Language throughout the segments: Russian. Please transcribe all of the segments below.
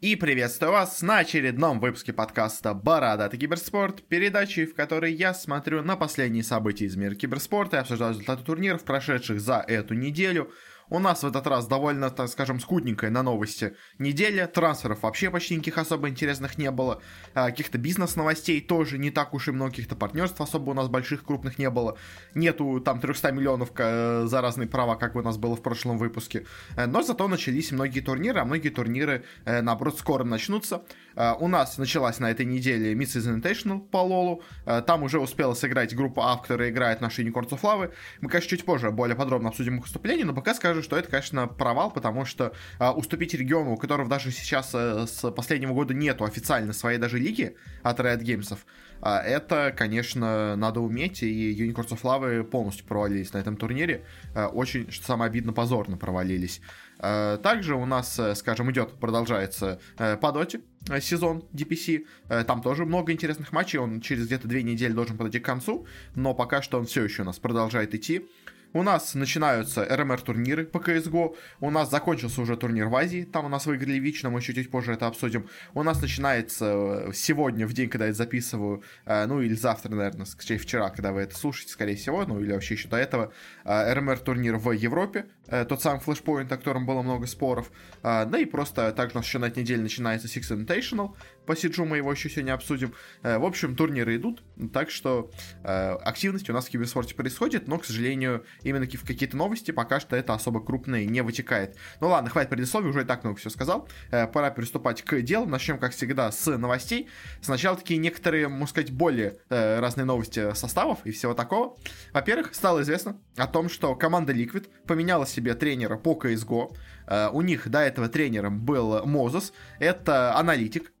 И приветствую вас на очередном выпуске подкаста «Бородатый киберспорт», передачи, в которой я смотрю на последние события из мира киберспорта и обсуждаю результаты турниров, прошедших за эту неделю – у нас в этот раз довольно, так скажем, скудненькая на новости неделя. Трансферов вообще почти никаких особо интересных не было. А, каких-то бизнес-новостей тоже не так уж и много. Каких-то партнерств особо у нас больших, крупных не было. Нету там 300 миллионов э, за разные права, как у нас было в прошлом выпуске. Э, но зато начались многие турниры, а многие турниры, э, наоборот, скоро начнутся. У нас началась на этой неделе Miss Invitational по Лолу. Там уже успела сыграть группа А, которая играет наши Unicorns of Lava. Мы, конечно, чуть позже более подробно обсудим их выступление, но пока скажу, что это, конечно, провал, потому что а, уступить региону, у которого даже сейчас а, с последнего года нету официально своей даже лиги от Riot Games, а, это, конечно, надо уметь, и Unicorns of Lava полностью провалились на этом турнире. А, очень, что самое обидно, позорно провалились. А, также у нас, э, скажем, идет, продолжается э, по доте э, сезон DPC. Там тоже много интересных матчей. Он через где-то две недели должен подойти к концу, но пока что он все еще у нас продолжает идти. У нас начинаются РМР-турниры по CSGO. У нас закончился уже турнир в Азии. Там у нас выиграли Вич, но мы еще чуть позже это обсудим. У нас начинается э, сегодня, в день, когда я записываю, э, ну или завтра, наверное, скорее вчера, когда вы это слушаете, скорее всего, ну или вообще еще до этого, э, РМР-турнир в Европе. Тот самый флешпоинт, о котором было много споров. Да и просто также у нас еще на этой неделе начинается Six Invitational. По Сиджу мы его еще сегодня обсудим. В общем, турниры идут, так что активность у нас в киберспорте происходит, но, к сожалению, именно в какие-то новости пока что это особо крупные не вытекает. Ну ладно, хватит предисловий, уже и так много все сказал. Э, пора приступать к делу. Начнем, как всегда, с новостей. Сначала такие некоторые, можно сказать, более э, разные новости составов и всего такого. Во-первых, стало известно о том, что команда Liquid поменяла себе тренера по CSGO. Э, у них до этого тренером был Мозес. Это аналитик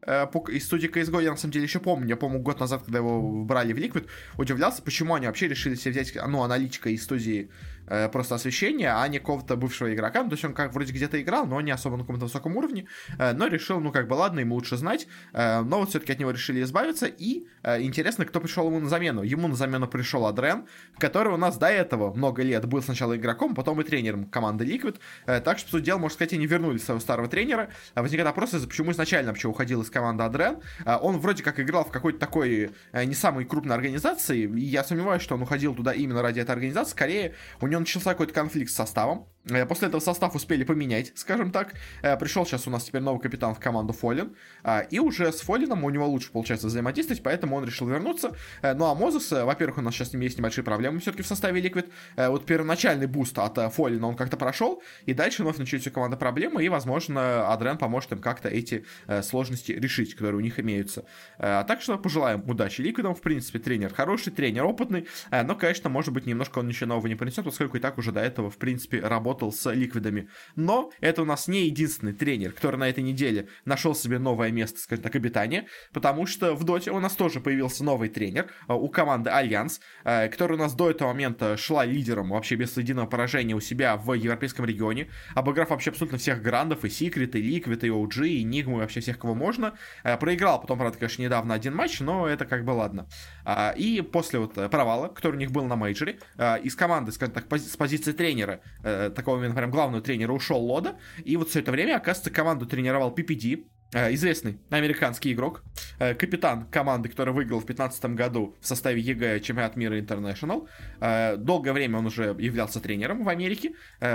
э, из студии CSGO. Я на самом деле еще помню. Я помню год назад, когда его брали в Liquid, удивлялся, почему они вообще решили себе взять ну, аналитика из студии э, просто освещения, а не какого-то бывшего игрока. Ну, то есть он как вроде где-то играл, но не особо на каком-то высоком уровне. Но решил, ну как бы ладно, ему лучше знать. Но вот все-таки от него решили избавиться. И интересно, кто пришел ему на замену. Ему на замену пришел Адрен, который у нас до этого много лет был сначала игроком, потом и тренером команды Liquid. Так что, по сути дела, можно сказать, они вернули своего старого тренера. А возникает вопрос, почему изначально вообще уходил из команды Адрен. А, он вроде как играл в какой-то такой э, не самой крупной организации, и я сомневаюсь, что он уходил туда именно ради этой организации. Скорее, у него начался какой-то конфликт с составом. Э, после этого состав успели поменять, скажем так. Э, пришел сейчас у нас теперь новый капитан в команду Фолин. А, и уже с Фолином у него лучше получается взаимодействовать, поэтому он решил вернуться. Ну а moses, во-первых, у нас сейчас с ним есть небольшие проблемы все-таки в составе Liquid. Вот первоначальный буст от FalleN а он как-то прошел, и дальше вновь начались у команды проблемы, и, возможно, adreN поможет им как-то эти э, сложности решить, которые у них имеются. Э, так что пожелаем удачи Liquid ам. В принципе, тренер хороший, тренер опытный, э, но, конечно, может быть, немножко он ничего нового не принесет, поскольку и так уже до этого, в принципе, работал с Liquid ами. Но это у нас не единственный тренер, который на этой неделе нашел себе новое место, скажем так, обитания, потому что в Доте у нас тоже появился новый тренер э, у команды Альянс, э, который у нас до этого момента шла лидером вообще без единого поражения у себя в европейском регионе, обыграв вообще абсолютно всех грандов, и Secret, и Liquid, и OG, и Nigma, и вообще всех, кого можно. Э, проиграл потом, правда, конечно, недавно один матч, но это как бы ладно. А, и после вот провала, который у них был на мейджоре, из команды, скажем так, с позиции тренера, э, такого именно прям главного тренера, ушел Loda, и вот все это время, оказывается, команду тренировал PPD, известный американский игрок, э, капитан команды, который выиграл в 2015 году в составе EG чемпионат мира International. Э, долгое время он уже являлся тренером в Америке.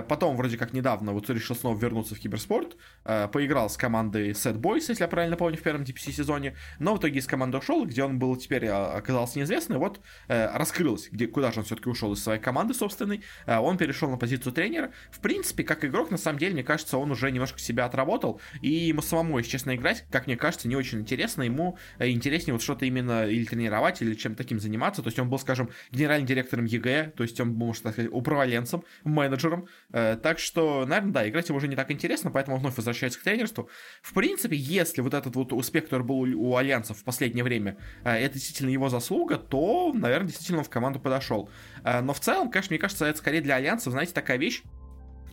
Потом, вроде как недавно, вот решил снова вернуться в киберспорт. Поиграл с командой Sad Boys, если я правильно помню, в первом DPC сезоне. Но в итоге из команды ушел, где он был теперь оказался неизвестный. Вот раскрылось, где, куда же он все-таки ушел из своей команды собственной. Он перешел на позицию тренера. В принципе, как игрок, на самом деле, мне кажется, он уже немножко себя отработал. И ему самому, если честно, честно, играть, как мне кажется, не очень интересно. Ему э, интереснее вот что-то именно или тренировать, или чем-то таким заниматься. То есть он был, скажем, генеральным директором EG, то есть он был, можно сказать, управленцем, менеджером. Э, так что, наверное, да, играть ему уже не так интересно, поэтому он вновь возвращается к тренерству. В принципе, если вот этот вот успех, который был у Альянсов в последнее время, э, это действительно его заслуга, то, наверное, действительно он в команду подошел. Но в целом, конечно, мне кажется, это скорее для Альянсов, знаете, такая вещь,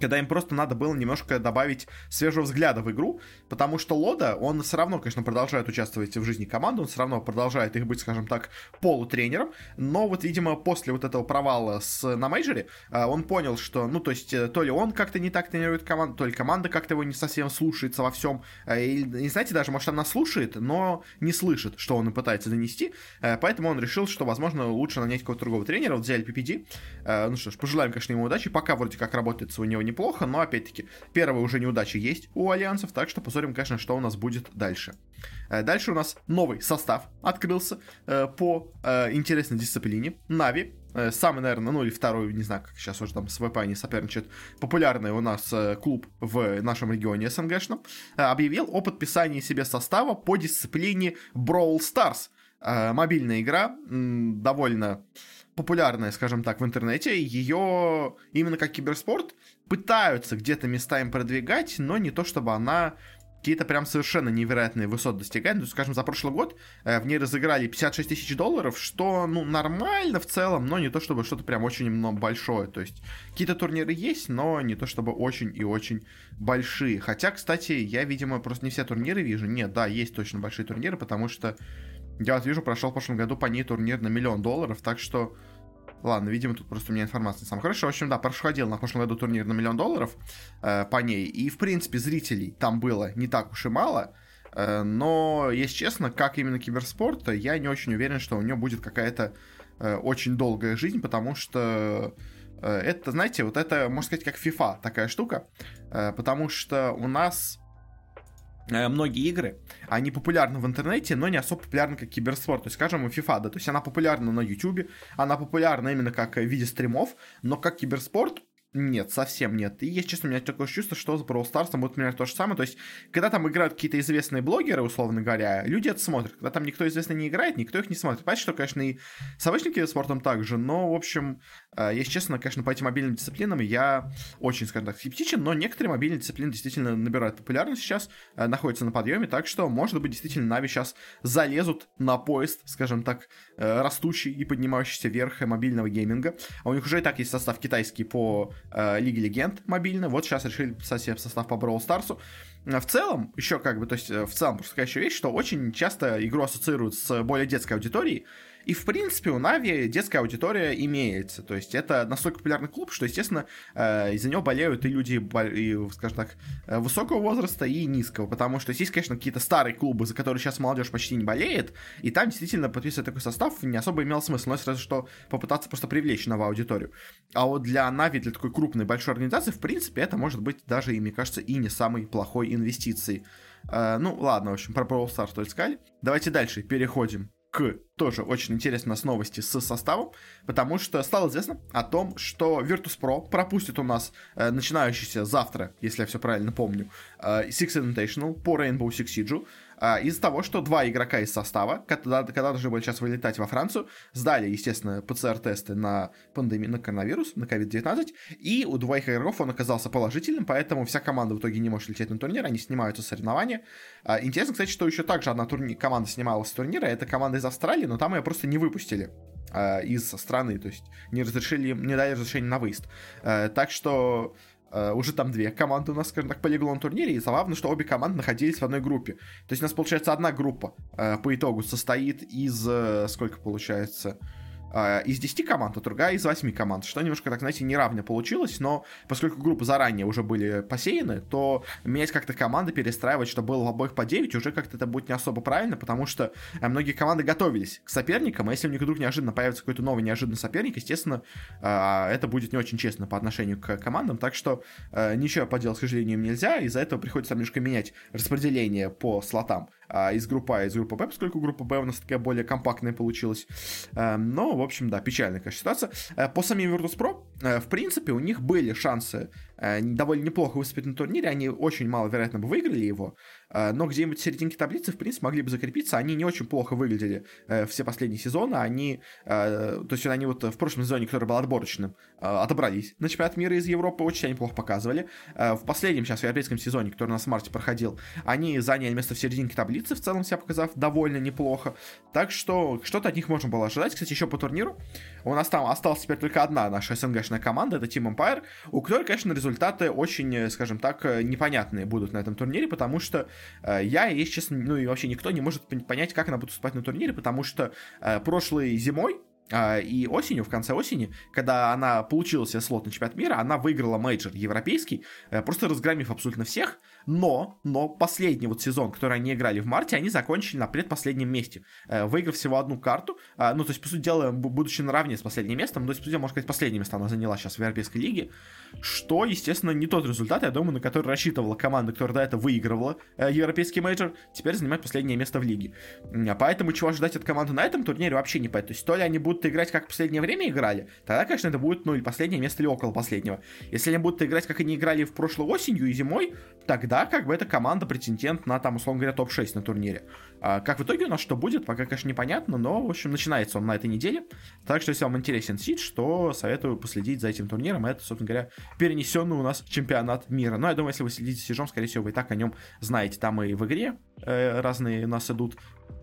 когда им просто надо было немножко добавить свежего взгляда в игру, потому что Лода, он все равно, конечно, продолжает участвовать в жизни команды, он все равно продолжает их быть, скажем так, полутренером, но вот, видимо, после вот этого провала с, на мейджоре, а, он понял, что, ну, то есть, э, то ли он как-то не так тренирует команду, то ли команда как-то его не совсем слушается во всем, э, и, и знаете, даже, может, она слушает, но не слышит, что он пытается донести, э, поэтому он решил, что, возможно, лучше нанять какого-то другого тренера, вот взяли PPD, ну что ж, пожелаем, конечно, ему удачи, пока вроде как работает у него не неплохо, но опять-таки первые уже неудачи есть у альянсов, так что посмотрим, конечно, что у нас будет дальше. Э, дальше у нас новый состав открылся э, по э, интересной дисциплине. Нави, самый, наверное, ну или второй, не знаю, как сейчас уже там с ВП они соперничают, популярный у нас клуб в нашем регионе СНГшном, объявил о подписании себе состава по дисциплине Brawl Stars. Мобильная игра, довольно популярная, скажем так, в интернете. Ее именно как киберспорт пытаются где-то местами продвигать, но не то чтобы она какие-то прям совершенно невероятные высоты достигает. Ну, скажем, за прошлый год э, в ней разыграли 56 тысяч долларов, что, ну, нормально в целом, но не то чтобы что-то прям очень много большое. То есть какие-то турниры есть, но не то чтобы очень и очень большие. Хотя, кстати, я, видимо, просто не все турниры вижу. Нет, да, есть точно большие турниры, потому что я вот вижу, прошел в прошлом году по ней турнир на миллион долларов, так что... Ладно, видимо, тут просто у меня информация сам хорошо. В общем, да, проходил на прошлом году турнир на миллион долларов э, по ней. И, в принципе, зрителей там было не так уж и мало. Э, но, если честно, как именно киберспорт, я не очень уверен, что у нее будет какая-то э, очень долгая жизнь, потому что э, это, знаете, вот это, можно сказать, как FIFA такая штука. Э, потому что у нас многие игры, они популярны в интернете, но не особо популярны как киберспорт. То есть, скажем, FIFA, да, то есть она популярна на YouTube, она популярна именно как в виде стримов, но как киберспорт нет, совсем нет. И, если честно, у меня такое чувство, что с Brawl Stars будет примерно то же самое. То есть, когда там играют какие-то известные блогеры, условно говоря, люди это смотрят. Когда там никто известный не играет, никто их не смотрит. Понятно, что, конечно, и с обычным спортом также, но, в общем, э, если честно, конечно, по этим мобильным дисциплинам я очень, скажем так, скептичен, но некоторые мобильные дисциплины действительно набирают популярность сейчас, э, находятся на подъеме, так что, может быть, действительно, Нави сейчас залезут на поезд, скажем так, э, растущий и поднимающийся вверх мобильного гейминга. А у них уже и так есть состав китайский по э, Лиги Легенд мобильно. Вот сейчас решили себе состав по Brawl Старсу. Э, в целом, еще как бы, то есть э, в целом просто такая еще вещь, что очень часто игру ассоциируют с более детской аудиторией, и, в принципе, у Нави детская аудитория имеется. То есть это настолько популярный клуб, что, естественно, э, из-за него болеют и люди, и, скажем так, э, высокого возраста и низкого. Потому что есть, конечно, какие-то старые клубы, за которые сейчас молодежь почти не болеет, и там действительно подписывать такой состав не особо имел смысл. Но сразу что попытаться просто привлечь новую аудиторию. А вот для Нави, для такой крупной, большой организации, в принципе, это может быть даже, и, мне кажется, и не самой плохой инвестицией. Uh, ну, ладно, в общем, про Brawl Stars только сказали. Давайте дальше переходим к тоже очень интересной новости с составом, потому что стало известно о том, что Virtus.pro пропустит у нас э, начинающийся завтра, если я все правильно помню, э, Six Invitational по Rainbow Six Siege, а, из-за того, что два игрока из состава, когда, когда должны были сейчас вылетать во Францию, сдали, естественно, ПЦР-тесты на пандемию, на коронавирус, на COVID-19, и у двоих игроков он оказался положительным, поэтому вся команда в итоге не может лететь на турнир, они снимаются соревнования. А, интересно, кстати, что еще также одна турни- команда снималась с турнира, это команда из Австралии, но там ее просто не выпустили а, из страны, то есть не разрешили, не дали разрешения на выезд. Так что уже там две команды у нас, скажем так, полегло на турнире, и забавно, что обе команды находились в одной группе. То есть у нас, получается, одна группа uh, по итогу состоит из, uh, сколько получается, э, из 10 команд, а другая из 8 команд, что немножко, так знаете, неравно получилось, но поскольку группы заранее уже были посеяны, то менять как-то команды, перестраивать, чтобы было в обоих по 9, уже как-то это будет не особо правильно, потому что э, многие команды готовились к соперникам, а если у них вдруг неожиданно появится какой-то новый неожиданный соперник, естественно, э, это будет не очень честно по отношению к командам, так что э, ничего поделать, к сожалению, нельзя, из-за этого приходится немножко менять распределение по слотам а, из группы А, из группы Б, поскольку группа Б у нас такая более компактная получилась. А, но, в общем, да, печальная, конечно, ситуация. А, по самим Virtus.pro, а, в принципе, у них были шансы довольно неплохо выступить на турнире, они очень маловероятно бы выиграли его, э, но где-нибудь в серединке таблицы, в принципе, могли бы закрепиться. Они не очень плохо выглядели э, все последние сезоны. Они, то есть они вот в прошлом сезоне, который был отборочным, отобрались на чемпионат мира из Европы, очень они плохо показывали. В последнем сейчас в европейском сезоне, который у нас в марте проходил, они заняли место в серединке таблицы, в целом себя показав довольно неплохо. Так что что-то от них можно было ожидать. Кстати, еще по турниру у нас там осталась теперь только одна наша СНГшная команда, это Team Empire, у которой, конечно, результаты очень, скажем так, непонятные будут на этом турнире, потому что э, я, если честно, ну и вообще никто не может понять, как она будет выступать на турнире, потому что э, прошлой зимой э, и осенью, в конце осени, когда она получила себе слот на чемпионат мира, она выиграла мейджор европейский, э, просто разгромив абсолютно всех, но, но последний вот сезон, который они играли в марте, они закончили на предпоследнем месте, э, выиграв всего одну карту, э, ну, то есть, по сути дела, будучи наравне с последним местом, то есть, по сути, можно сказать, последнее место она заняла сейчас в Европейской лиге, что, естественно, не тот результат, я думаю, на который рассчитывала команда, которая до этого выигрывала э, европейский мейджор, теперь занимает последнее место в лиге. Поэтому чего ожидать от команды на этом турнире вообще не понятно. То есть, то ли они будут играть, как в последнее время играли, тогда, конечно, это будет, ну, или последнее место, или около последнего. Если они будут играть, как они играли в прошлой осенью и зимой, тогда, как бы, эта команда претендент на, там, условно говоря, топ-6 на турнире. А как в итоге у нас что будет, пока, конечно, непонятно, но, в общем, начинается он на этой неделе. Так что, если вам интересен сид, что советую последить за этим турниром. Это, собственно говоря, перенесенный у нас чемпионат мира. Но я думаю, если вы следите Сижом, скорее всего, вы и так о нем знаете. Там и в игре э, разные у нас идут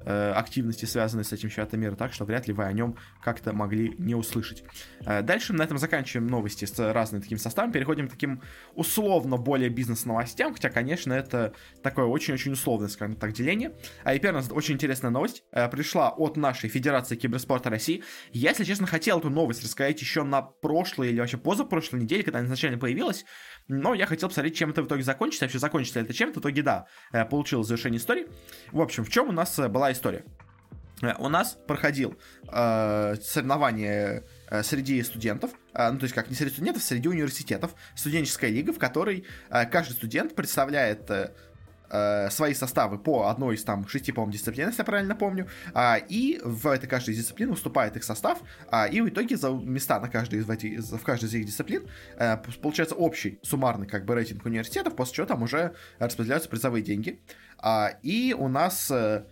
активности, связанные с этим чемпионатом мира, так что вряд ли вы о нем как-то могли не услышать. Э, дальше на этом заканчиваем новости с разными такими составами, переходим к таким условно более бизнес-новостям, хотя, конечно, это такое очень-очень условное, скажем так, деление. А и первая очень интересная новость э, пришла от нашей Федерации Киберспорта России. Я, если честно, хотел эту новость рассказать еще на прошлой или вообще позапрошлой неделе, когда она изначально появилась, но я хотел посмотреть, чем это в итоге закончится. Вообще, закончится ли это чем-то. В итоге, да, э, получилось завершение истории. В общем, в чем у нас э, была история? Э, у нас проходил э, соревнование среди студентов, ну то есть как не среди студентов, среди университетов, студенческая лига, в которой каждый студент представляет э, свои составы по одной из там шести, по-моему, дисциплин, если я правильно помню, а, и в этой каждой дисциплине выступает их состав, а, и в итоге за места на каждой из, эти, в каждой из их дисциплин а, получается общий суммарный как бы рейтинг университетов, после чего там уже распределяются призовые деньги. А, и у нас, а,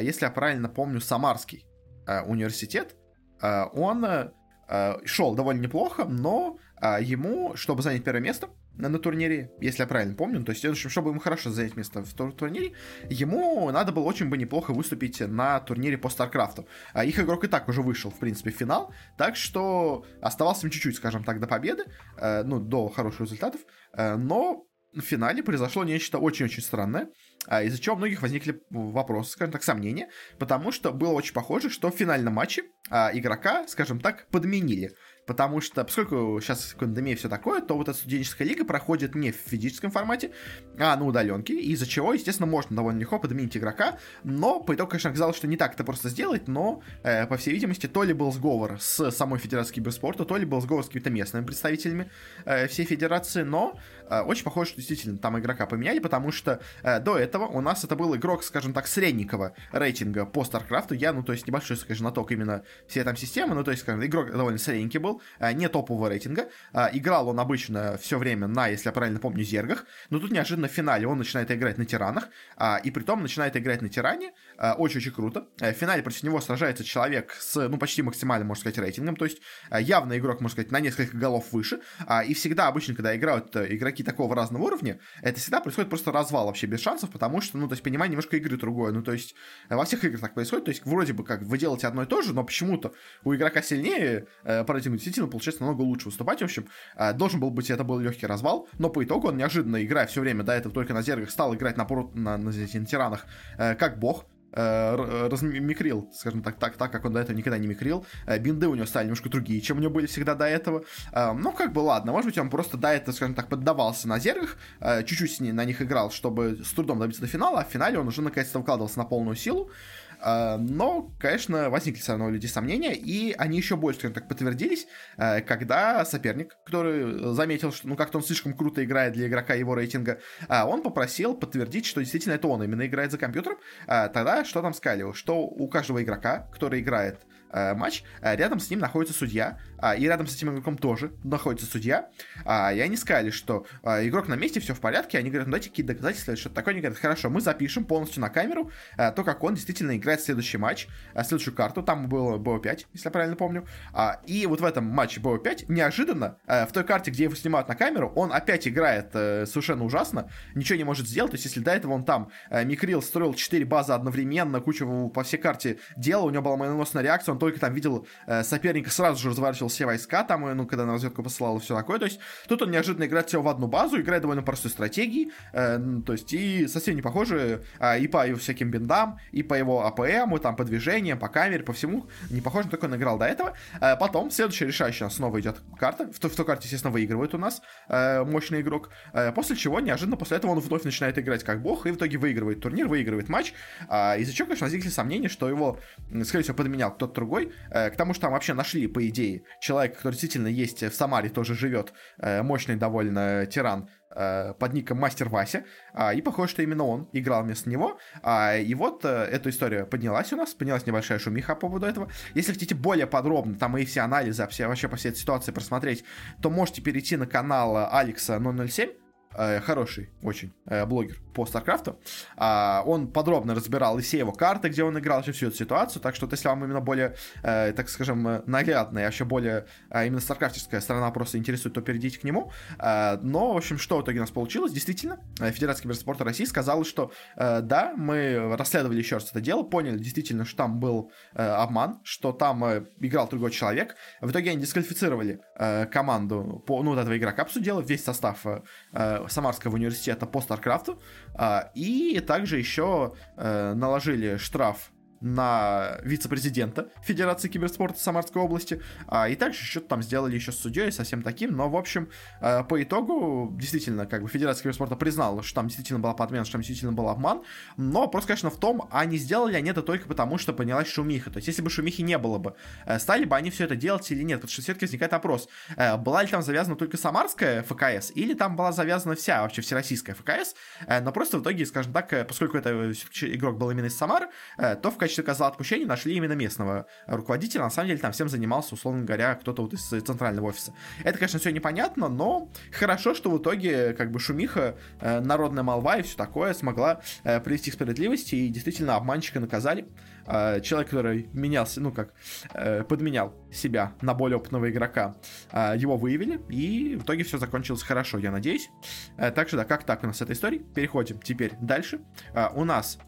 если я правильно помню, Самарский а, университет, а, он а, шел довольно неплохо, но а, ему, чтобы занять первое место, на, на турнире, если я правильно помню. То есть, чтобы ему хорошо занять место в турнире, ему надо было очень бы неплохо выступить на турнире по Старкрафту. А их игрок и так уже вышел, в принципе, в финал, так что оставался им чуть-чуть, скажем так, до победы, э, ну, до хороших результатов, э, но в финале произошло нечто очень-очень странное, э, из-за чего у многих возникли вопросы, скажем так, сомнения, потому что было очень похоже, что в финальном матче э, игрока, скажем так, подменили потому что, поскольку сейчас пандемия все такое, то вот эта студенческая лига проходит не в физическом формате, а на удаленке, из-за чего, естественно, можно довольно легко подменить игрока, но по итогу, конечно, оказалось, что не так это просто сделать, но, э, по всей видимости, то ли был сговор с самой Федерацией киберспорта, то ли был сговор с какими-то местными представителями э, всей федерации, но очень похоже, что действительно там игрока поменяли, потому что э, до этого у нас это был игрок, скажем так, средненького рейтинга по Старкрафту, я, ну, то есть небольшой, скажем, наток именно всей там системы, ну, то есть, скажем, игрок довольно средненький был, Э, не топового рейтинга. Э, играл он обычно все время на, если я правильно помню, зергах, но тут неожиданно в финале он начинает играть на тиранах, э, и при том начинает играть на тиране, очень-очень круто. В финале против него сражается человек с, ну, почти максимальным, можно сказать, рейтингом, то есть явно игрок, можно сказать, на несколько голов выше, и всегда обычно, когда играют игроки такого разного уровня, это всегда происходит просто развал вообще без шансов, потому что, ну, то есть понимание немножко игры другое, ну, то есть во всех играх так происходит, то есть вроде бы как вы делаете одно и то же, но почему-то у игрока сильнее по рейтингу действительно получается намного лучше выступать. В общем, э, должен был быть, это был легкий развал, но по итогу он неожиданно, играя все время до этого только на зергах, стал играть на, на, на, на тиранах э, как бог, э, размикрил, скажем так, так, так, как он до этого никогда не микрил. Бинды у него стали немножко другие, чем у него были всегда до этого. Ну, как бы ладно, может быть, он просто до этого, скажем так, поддавался на зергах, чуть-чуть на них играл, чтобы с трудом добиться до финала, а в финале он уже наконец-то вкладывался на полную силу. А, но, конечно, возникли все равно у людей сомнения, и они еще больше, скажем так, подтвердились, э, когда соперник, который заметил, что ну как-то он слишком круто играет для игрока его рейтинга, а, он попросил подтвердить, что действительно это он именно играет за компьютером. А, тогда что там сказали? Что у каждого игрока, который играет э, матч, э, рядом с ним находится судья, э, и рядом с этим игроком тоже находится судья, э, и они сказали, что э, игрок на месте, все в порядке, они говорят, ну дайте какие-то доказательства, что-то такое, они говорят, хорошо, мы запишем полностью на камеру э, то, как он действительно играет следующий матч, э, следующую карту, там было БО5, если я правильно помню, э, и вот в этом матче БО5 неожиданно э, в той карте, где его снимают на камеру, он опять играет э, совершенно ужасно, ничего не может сделать, то есть если до этого он там э, микрил, строил 4 базы одновременно, кучу по всей карте делал, у него была молниеносная реакция, он только там видел э, соперника, сразу же разворачивал все войска, там, ну, когда на разведку посылал и все такое, то есть тут он неожиданно играет все в одну базу, играет довольно простой стратегией, э, то есть и совсем не похоже э, и по его всяким бендам, и по его АПМу, там, по движениям, по камере, по всему, не похоже на он играл до этого. Э, потом, следующая решающая снова идет карта, в, в той карте, естественно, выигрывает у нас э, мощный игрок, э, после чего неожиданно после этого он вновь начинает играть как бог, и в итоге выигрывает турнир, выигрывает матч, э, из-за чего, конечно, возникли сомнения, что его, скорее всего, подменял кто-то другой, э, к тому, что там вообще нашли, по идее, человека, который действительно есть в Самаре, тоже живет, э, мощный довольно тиран, э, под ником Мастер Вася, а, и похоже, что именно он играл вместо него, а, и вот э, эта история поднялась у нас, поднялась небольшая шумиха по поводу этого. Если хотите более подробно, там и все анализы, все, вообще по всей этой ситуации просмотреть, то можете перейти на канал Алекса 007, э, хороший очень э, блогер по Старкрафту. Э, он подробно разбирал и все его карты, где он играл, всю эту ситуацию. Так что, если вам именно более, э, так скажем, э, наглядная, а еще более э, именно старкрафтовская сторона просто интересует, то перейдите к нему. Э, но, в общем, что в итоге у нас получилось? Действительно, э, Федерация киберспорта России сказала, что э, да, мы расследовали еще раз это дело, поняли действительно, что там был э, обман, что там э, играл другой человек. В итоге они дисквалифицировали э, команду, по, ну, вот этого игрока обсудила, весь состав э, Самарского университета по Старкрафту, а, и также еще э, наложили штраф на вице-президента Федерации киберспорта Самарской области, а, и также что-то там сделали еще с судьей, совсем таким, но, в общем, а, по итогу, действительно, как бы Федерация киберспорта признала, что там действительно была подмена, что там действительно был обман, но просто, конечно, в том, а не сделали они это только потому, что понялась шумиха, то есть если бы шумихи не было бы, э, стали бы они все это делать или нет, потому что все-таки возникает вопрос, э, была ли там завязана только самарская ФКС, или там была завязана вся вообще всероссийская ФКС, э, но просто в итоге, скажем так, поскольку это игрок был именно из Самары, то в качестве козла отпущения нашли именно местного руководителя. На самом деле там всем занимался, условно говоря, кто-то вот из центрального офиса. Это, конечно, все непонятно, но хорошо, что в итоге как бы шумиха, э, народная молва и все такое смогла э, привести к справедливости и действительно обманщика наказали. Э, человек, который менялся, ну как, подменял себя на более опытного игрока, его выявили, и в итоге все закончилось хорошо, я надеюсь. Так что да, как так у нас с этой историей? Переходим теперь дальше. У нас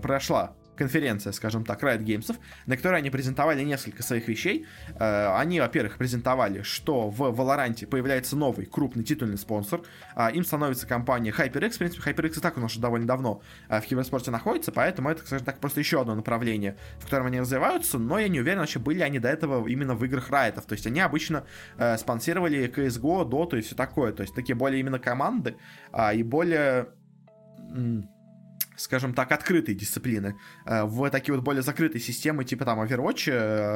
прошла конференция, скажем так, Riot Games, на которой они презентовали несколько своих вещей. Э, они, во-первых, презентовали, что в Valorant появляется новый крупный титульный спонсор. А, им становится компания HyperX. В принципе, HyperX и так у нас уже довольно давно э, в киберспорте находится, поэтому это, скажем так, просто еще одно направление, в котором они развиваются, но я не уверен, вообще были они до этого именно в играх Riot. То есть они обычно э, спонсировали CSGO, Dota и все такое. То есть такие более именно команды а, и более скажем так, открытой дисциплины э, в такие вот более закрытые системы, типа там Overwatch,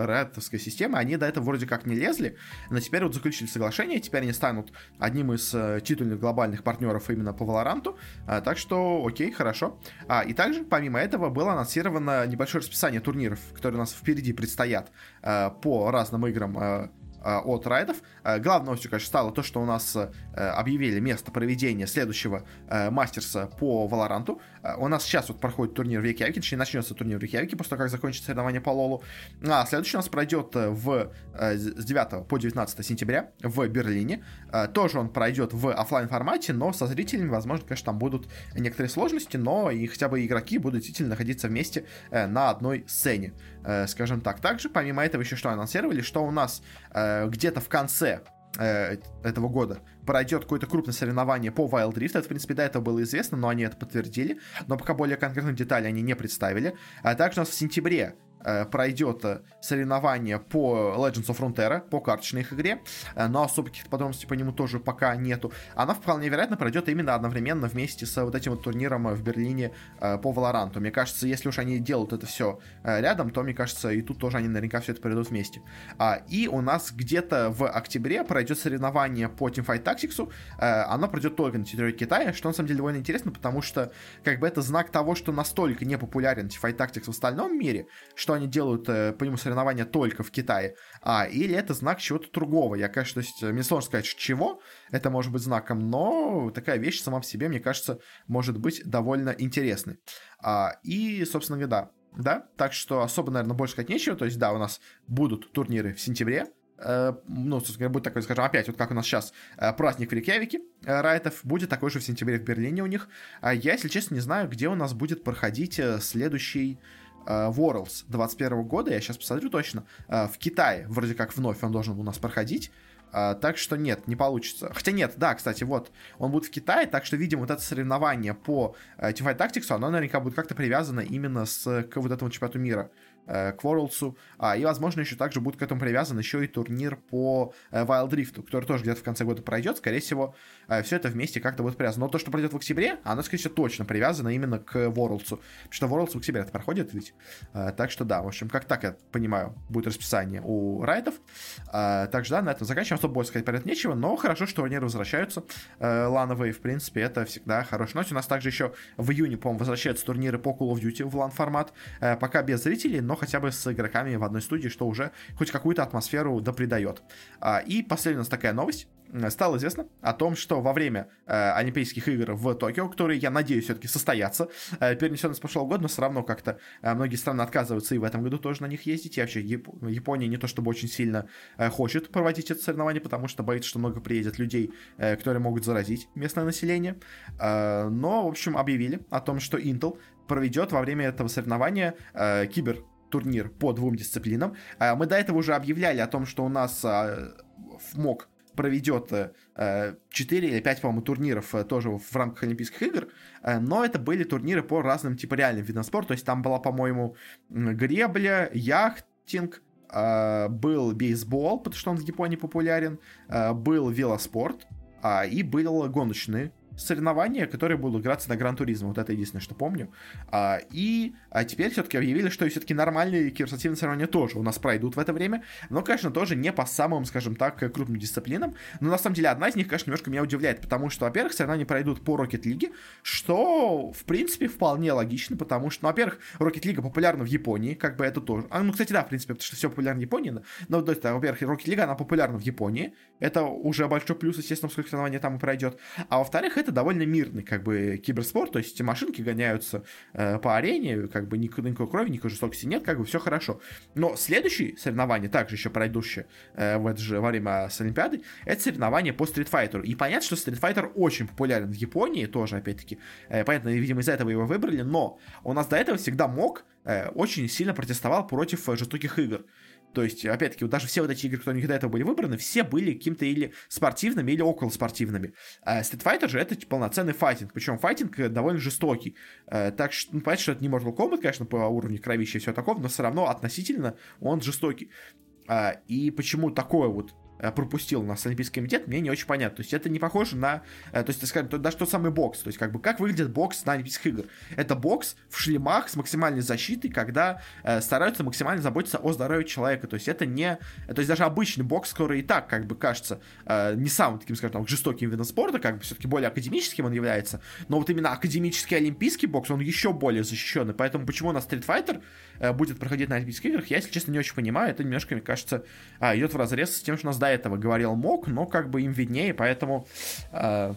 Редовской э, системы, они до этого вроде как не лезли, но теперь вот заключили соглашение, теперь они станут одним из э, титульных глобальных партнеров именно по Valorant, так что окей, хорошо. А, и также, помимо этого, было анонсировано небольшое расписание турниров, которые у нас впереди предстоят по разным играм от райдов. Э, главной новостью, конечно, стало то, что у нас э, объявили место проведения следующего мастерса по Валоранту. У нас сейчас вот проходит турнир в Рейкьявике, точнее начнется турнир в Рейкьявике после того, как закончится соревнование по Лолу. А следующий у нас пройдет в, с 9 по 19 сентября в Берлине. Тоже он пройдет в офлайн формате, но со зрителями, возможно, конечно, там будут некоторые сложности, но и хотя бы игроки будут действительно находиться вместе на одной сцене, скажем так. Также, помимо этого, еще что анонсировали, что у нас Э, где-то в конце э, этого года пройдет какое-то крупное соревнование по Wild Rift. Это, в принципе, до этого было известно, но они это подтвердили. Но пока более конкретных деталей они не представили. А также у нас в сентябре Э, пройдет э, соревнование по Legends of Frontera, по карточной их игре, э, но особо каких-то подробностей по нему тоже пока нету. Она вполне вероятно пройдет именно одновременно вместе с вот этим вот турниром в Берлине по Valorant. Мне кажется, если уж они делают это все рядом, то, мне кажется, и тут тоже они наверняка все это пройдут вместе. А, и у нас где-то в октябре пройдет соревнование по Teamfight Tactics. Оно пройдет только на территории Китая, что на самом деле довольно интересно, потому что как бы это знак того, что настолько непопулярен Teamfight Tactics в остальном мире, что что они делают э, по нему соревнования только в Китае, а, или это знак чего-то другого. Я, конечно, то есть, мне сложно сказать, чего это может быть знаком, но такая вещь сама в себе, мне кажется, может быть довольно интересной. А, и, собственно говоря, да, да, так что особо, наверное, больше сказать нечего, то есть, да, у нас будут турниры в сентябре, э, ну, собственно будет такой, скажем, опять, вот как у нас сейчас э, праздник в Рейкьявике э, Райтов, будет такой же в сентябре в Берлине у них. А я, если честно, не знаю, где у нас будет проходить следующий Worlds 21 года, я сейчас посмотрю точно, в Китае, вроде как вновь он должен у нас проходить, а, так что нет, не получится. Хотя нет, да, кстати, вот, он будет в Китае, так что, видимо, вот это соревнование по Teamfight Tactics, оно наверняка будет как-то привязано именно с, к вот этому чемпионату мира. Э, Worlds, а, и, возможно, еще также будет к этому привязан еще и турнир по э, Wild Rift, который тоже где-то в конце года пройдет, скорее всего, э, все это вместе как-то будет привязано. Но то, что пройдет в октябре, оно, скорее всего, точно привязано именно к Worlds, потому что Worlds в октябре это проходит ведь, так что да, в общем, как так, я понимаю, будет расписание у райтов, так что да, на этом заканчиваем, особо больше сказать это нечего, но хорошо, что турниры возвращаются, лановые, в принципе, это всегда хорошая новость. У нас также еще в июне, по-моему, возвращаются турниры по Call of Duty в LAN формат, пока без зрителей, но хотя бы с игроками в одной студии, что уже хоть какую-то атмосферу да. А, и последняя у нас такая новость. Стало известно о том, что во время э, Олимпийских игр в Токио, которые, я надеюсь, все-таки состоятся, э, перенесенный с прошлого года, но все равно как-то э, многие страны отказываются и в этом году тоже на них ездить. И вообще Яп- Япония не то чтобы очень сильно э, хочет проводить это соревнование, потому что боится, что много приедет людей, э, которые могут заразить местное население. Э, но, в общем, объявили о том, что Intel проведет во время этого соревнования э, кибер турнир по двум дисциплинам. А, мы до этого уже объявляли о том, что у нас а, МОК проведет 4 э, или 5, по-моему, турниров э, тоже в рамках Олимпийских игр, э, но это были турниры по разным типа реальным видам спорта, то есть там была, по-моему, гребля, яхтинг, был бейсбол, потому что он в Японии популярен, был велоспорт, а, и был гоночный соревнования, которые будут играться на Гран Туризме. Вот это единственное, что помню. А, и а теперь все-таки объявили, что все-таки нормальные киберспортивные соревнования тоже у нас пройдут в это время. Но, конечно, тоже не по самым, скажем так, крупным дисциплинам. Но на самом деле одна из них, конечно, немножко меня удивляет, потому что, во-первых, соревнования пройдут по Rocket League, что, в принципе, вполне логично, потому что, ну, во-первых, League популярна в Японии, как бы это тоже. А, ну, кстати, да, в принципе, потому что все популярно в Японии. Но, то есть, да, во-первых, League, она популярна в Японии. Это уже большой плюс, естественно, сколько соревнований там и пройдет. А во-вторых, это довольно мирный, как бы, киберспорт, то есть эти машинки гоняются э, по арене, как бы никакой, никакой крови, никакой жестокости нет, как бы все хорошо. Но следующие соревнования, также еще пройдущие э, в это же время с Олимпиады, это соревнования по стритфайтеру. И понятно, что стритфайтер очень популярен в Японии, тоже, опять-таки, э, понятно, видимо, из-за этого его выбрали, но у нас до этого всегда мог э, очень сильно протестовал против э, жестоких игр. То есть, опять-таки, даже все вот эти игры, которые до этого были выбраны, все были каким-то или спортивными, или около спортивными. А Street Fighter же это типа, полноценный файтинг, причем файтинг э, довольно жестокий. А, так что, ну, понятно, что это не Mortal Kombat, конечно, по уровню кровища и все такого, но все равно относительно он жестокий. А, и почему такое вот Э, пропустил у нас Олимпийский комитет, мне не очень понятно. То есть это не похоже на, э, то есть, скажем, даже тот самый бокс. То есть как бы как выглядит бокс на Олимпийских играх? Это бокс в шлемах с максимальной защитой, когда э, стараются максимально заботиться о здоровье человека. То есть это не, то есть даже обычный бокс, который и так как бы кажется э, не самым таким, скажем, там, жестоким видом спорта, как бы все-таки более академическим он является, но вот именно академический олимпийский бокс, он еще более защищенный. Поэтому почему у нас Street Fighter э, будет проходить на Олимпийских играх, я, если честно, не очень понимаю. Это немножко, мне кажется, э, идет в разрез с тем, что у нас до этого говорил МОК, но как бы им виднее, поэтому э,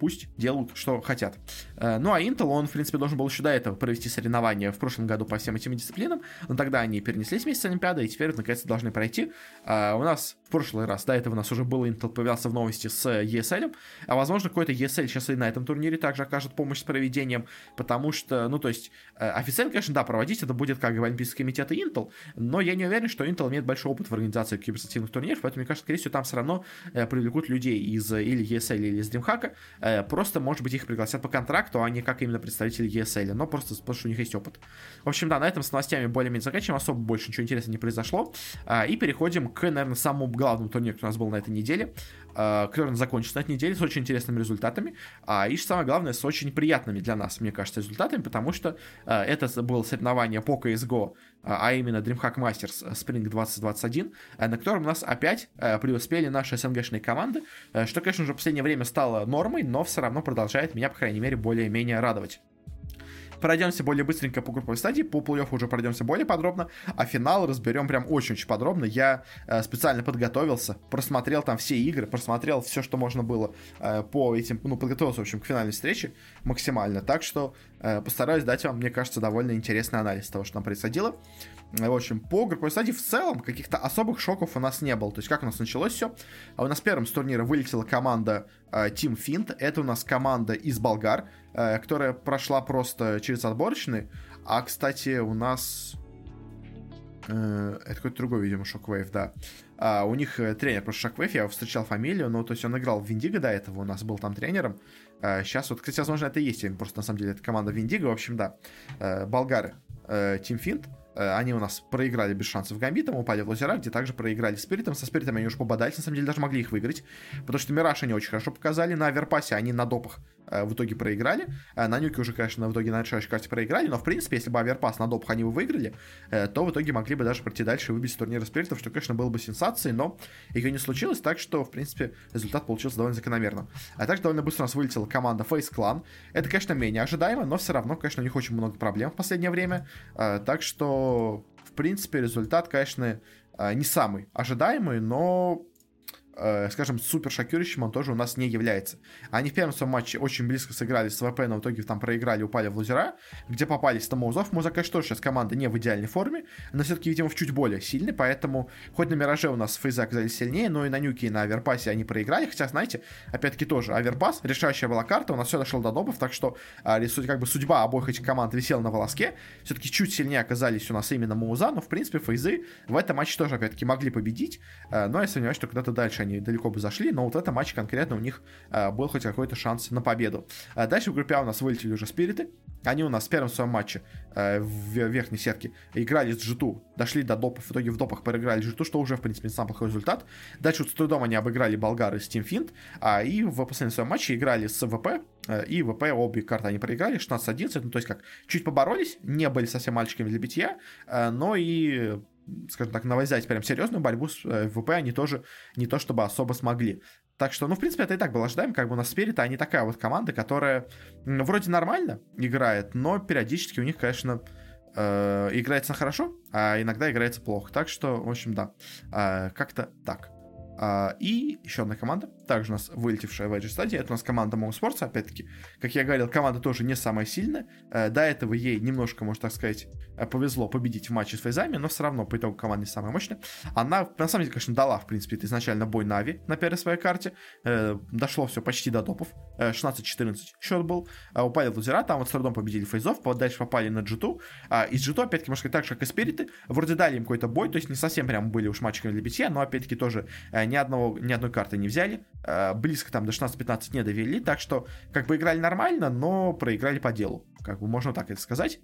пусть делают, что хотят. Э, ну, а Intel, он, в принципе, должен был еще до этого провести соревнования в прошлом году по всем этим дисциплинам, но тогда они перенеслись вместе с Олимпиадой, и теперь, наконец-то, должны пройти. Э, у нас в прошлый раз, до этого у нас уже был Intel, появлялся в новости с ESL, а, возможно, какой-то ESL сейчас и на этом турнире также окажет помощь с проведением, потому что, ну, то есть, э, официально, конечно, да, проводить это будет как Олимпийский комитет и Intel, но я не уверен, что Intel имеет большой опыт в организации киберспортивных турниров, поэтому, мне кажется, скорее всего, там все равно привлекут людей из или ESL, или из DreamHack, просто, может быть, их пригласят по контракту, а не как именно представители ESL, но просто потому, что у них есть опыт. В общем, да, на этом с новостями более-менее заканчиваем, особо больше ничего интересного не произошло. А, и переходим к, наверное, самому главному турниру, который у нас был на этой неделе, а, который закончится на этой неделе с очень интересными результатами, а, и, самое главное, с очень приятными для нас, мне кажется, результатами, потому что это было соревнование по CSGO, а именно DreamHack Masters Spring 2021, на котором у нас опять преуспели наши СНГшные команды, что, конечно же, в последнее время стало нормой, но все равно продолжает меня, по крайней мере, более-менее радовать. Пройдемся более быстренько по групповой стадии, по плей-оффу уже пройдемся более подробно, а финал разберем прям очень-очень подробно. Я э, специально подготовился, просмотрел там все игры, просмотрел все, что можно было э, по этим, ну, подготовился, в общем, к финальной встрече максимально. Так что э, постараюсь дать вам, мне кажется, довольно интересный анализ того, что там происходило. Э, в общем, по групповой стадии в целом каких-то особых шоков у нас не было. То есть, как у нас началось все? А у нас первым с турнира вылетела команда э, Team Fint. Это у нас команда из Болгар, э, которая прошла просто через отборочные. А, кстати, у нас... Э, это какой-то другой, видимо, Shockwave, да. А, у них э, тренер просто Shockwave, я встречал фамилию, но то есть он играл в Виндиго до этого, у нас был там тренером. А, сейчас вот, кстати, возможно, это и есть, просто на самом деле это команда Виндиго, в общем, да. Болгары, Team Fint. Э, они у нас проиграли без шансов Гамбитом, упали в лазера, где также проиграли Спиритом. Со Спиритом они уж пободались, на самом деле даже могли их выиграть, потому что Мираж они очень хорошо показали. На Аверпасе они на допах в итоге проиграли. Э, на Нюке уже, конечно, в итоге на решающей карте проиграли, но, в принципе, если бы Аверпас на допах они бы выиграли, э, то в итоге могли бы даже пройти дальше и выбить с турнира спиритов, что, конечно, было бы сенсацией, но ее не случилось, так что, в принципе, результат получился довольно закономерным. А также довольно быстро у нас вылетела команда Face Clan. Это, конечно, менее ожидаемо, но все равно, конечно, у них очень много проблем в последнее время. Так что, в принципе, результат, конечно, не самый ожидаемый, но э, скажем, супер шокирующим он тоже у нас не является. Они в первом своем матче очень близко сыграли с ВП, но в итоге там проиграли, упали в лузера, где попались на Маузов. Муза, конечно, тоже сейчас команда не в идеальной форме, но все-таки, видимо, в чуть более сильной, поэтому хоть на Мираже у нас фейзы оказались сильнее, но и на Нюке, и на Аверпасе они проиграли, хотя, знаете, опять-таки тоже Аверпас, решающая была карта, у нас все дошло до допов, так что а, как бы судьба обоих этих команд висела на волоске, все-таки чуть сильнее оказались у нас именно Мауза, но, в принципе, фейзы в этом матче тоже, опять-таки, могли победить, а, но я сомневаюсь, что когда-то дальше они далеко бы зашли, но вот в матче конкретно у них э, был хоть какой-то шанс на победу. А дальше в группе А у нас вылетели уже Спириты. Они у нас в первом своем матче э, в верхней сетке играли с G2, дошли до допов, в итоге в допах проиграли G2, что уже, в принципе, не самый плохой результат. Дальше вот с трудом они обыграли болгары с Team Fint, а, и в последнем своем матче играли с ВП, э, и ВП обе карты они проиграли, 16-11, ну то есть как, чуть поборолись, не были совсем мальчиками для битья, но и скажем так, навозять прям серьезную борьбу с э, ВП они тоже не то чтобы особо смогли. Так что, ну, в принципе, это и так было ожидаемо, как бы у нас Спирит, они такая вот команда, которая ну, вроде нормально играет, но периодически у них, конечно, э, играется хорошо, а иногда играется плохо. Так что, в общем, да, э, как-то так. А, и еще одна команда, также у нас вылетевшая в этой стадии, это у нас команда Sports, опять-таки, как я говорил, команда тоже не самая сильная, э, до этого ей немножко, можно так сказать, э, повезло победить в матче с Фейзами, но все равно по итогу команда не самая мощная. Она, на самом деле, конечно, дала, в принципе, это изначально бой Нави на первой своей карте, э, дошло все почти до топов, 16-14 счет был, упали лузера, там вот с трудом победили Фейзов, дальше попали на G2, а из G2, опять-таки, можно сказать, так же, как и Спириты, вроде дали им какой-то бой, то есть не совсем прям были уж матчиками для битья, но, опять-таки, тоже ни, одного, ни одной карты не взяли, близко там до 16-15 не довели, так что как бы играли нормально, но проиграли по делу, как бы можно так это сказать.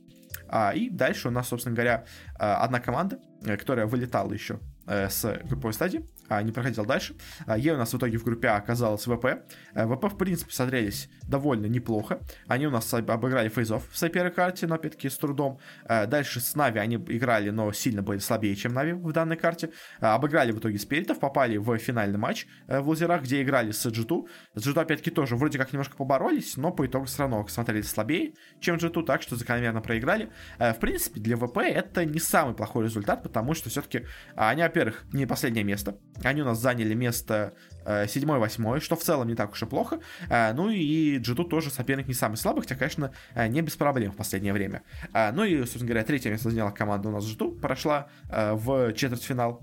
А, и дальше у нас, собственно говоря, э, одна команда, э, которая вылетала еще с групповой стадии, не проходил дальше. А, Е у нас в итоге в группе А оказалась ВП. А, ВП, в принципе, смотрелись довольно неплохо. Они у нас обыграли фейзов в своей первой карте, но опять-таки с трудом. Дальше с Нави они играли, но сильно были слабее, чем Нави в данной карте. Обыграли в итоге Спиритов, попали в финальный матч э, в лузерах, где играли с G2. С G2 опять-таки тоже вроде как немножко поборолись, но по итогу все равно смотрелись слабее, чем G2, так что закономерно проиграли. В принципе, для ВП это не самый плохой результат, потому что все-таки они, во-первых, не последнее место, они у нас заняли место э, 7-8, что в целом не так уж и плохо. Э, ну и G2 тоже соперник не самый слабый, хотя, конечно, э, не без проблем в последнее время. Э, ну и, собственно говоря, третье место заняла команда у нас G2, прошла э, в четвертьфинал.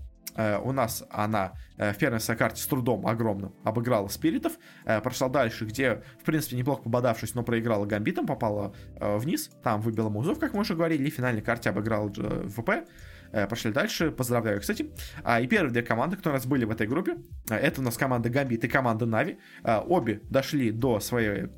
У нас она в первой своей карте с трудом огромным обыграла спиритов, прошла дальше, где, в принципе, неплохо пободавшись, но проиграла гамбитом, попала вниз, там выбила музов, как мы уже говорили, и в финальной карте обыграла ВП. Э, пошли дальше. Поздравляю, кстати. А, и первые две команды, которые у нас были в этой группе, э, это у нас команда Гамбит и команда NaVi. Э, обе дошли до своей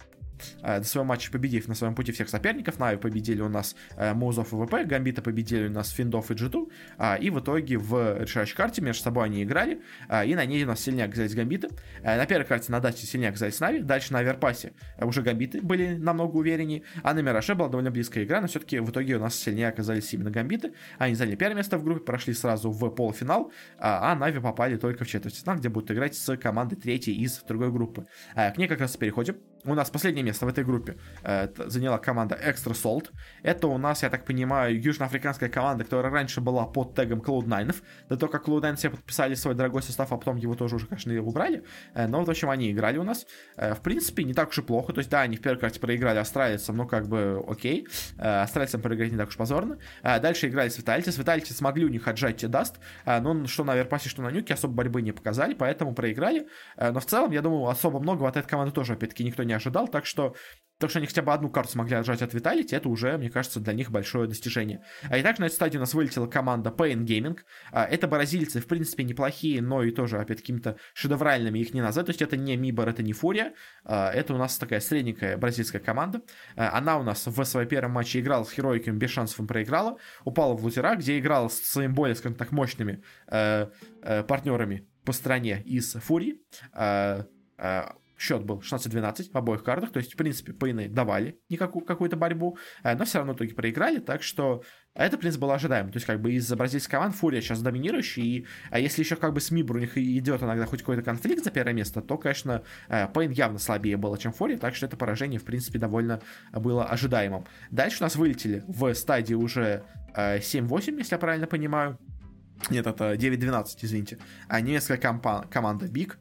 Э, до своего матча победив на своем пути всех соперников. NaVi победили у нас э, mouz ов и VP, Gambit а победили у нас fiend ов и G2, а, и в итоге в решающей карте между собой они играли, а, и на ней у нас сильнее оказались Гамбиты. Э, на первой карте на Dust е сильнее оказались NaVi, дальше на Overpass е уже Гамбиты были намного увереннее, а на Мираже была довольно близкая игра, но все-таки в итоге у нас сильнее оказались именно Гамбиты. Они заняли первое место в группе, прошли сразу в полуфинал, а, а Нави попали только в четвертьфинал, где будут играть с командой третьей из другой группы. К ней как раз переходим. У нас последнее место в этой группе э, заняла команда Extra Salt. Это у нас, я так понимаю, южноафриканская команда, которая раньше была под тегом Cloud9. До того, как Cloud9 все подписали свой дорогой состав, а потом его тоже уже, конечно, убрали. Э, но, в общем, они играли у нас. Э, в принципе, не так уж и плохо. То есть, да, они в первой карте проиграли австралийцам, но как бы окей. Э, австралийцам проиграть не так уж позорно. Э, дальше играли с Витальти. С Витальти смогли у них отжать даст. Э, но что на Верпасе, что на Нюке особо борьбы не показали, поэтому проиграли. Э, но в целом, я думаю, особо много от этой команды тоже, опять-таки, никто не ожидал, так что то, что они хотя бы одну карту смогли отжать от Vitality, это уже, мне кажется, для них большое достижение. А и также на этой стадии у нас вылетела команда Pain Gaming. А, это бразильцы, в принципе, неплохие, но и тоже, опять, какими-то шедевральными их не назвать. То есть это не Мибор, это не Фурия. А, это у нас такая средненькая бразильская команда. А, она у нас в своем первом матче играла с Херойками, без шансов им проиграла. Упала в лузера, где играла с своими более, скажем так, мощными э, э, партнерами по стране из Фурии. Счет был 16-12 в обоих картах, то есть, в принципе, пейны давали никакую какую-то борьбу, э, но все равно в итоге проиграли, так что это, в принципе, было ожидаемо. То есть, как бы из бразильской команд Фурия сейчас доминирующий, и а если еще как бы с Мибр у них идет иногда хоть какой-то конфликт за первое место, то, конечно, э, Пейн явно слабее было, чем Фурия, так что это поражение, в принципе, довольно было ожидаемым. Дальше у нас вылетели в стадии уже 7-8, э, если я правильно понимаю. Нет, это 9-12, извините. А немецкая компа- команда Биг.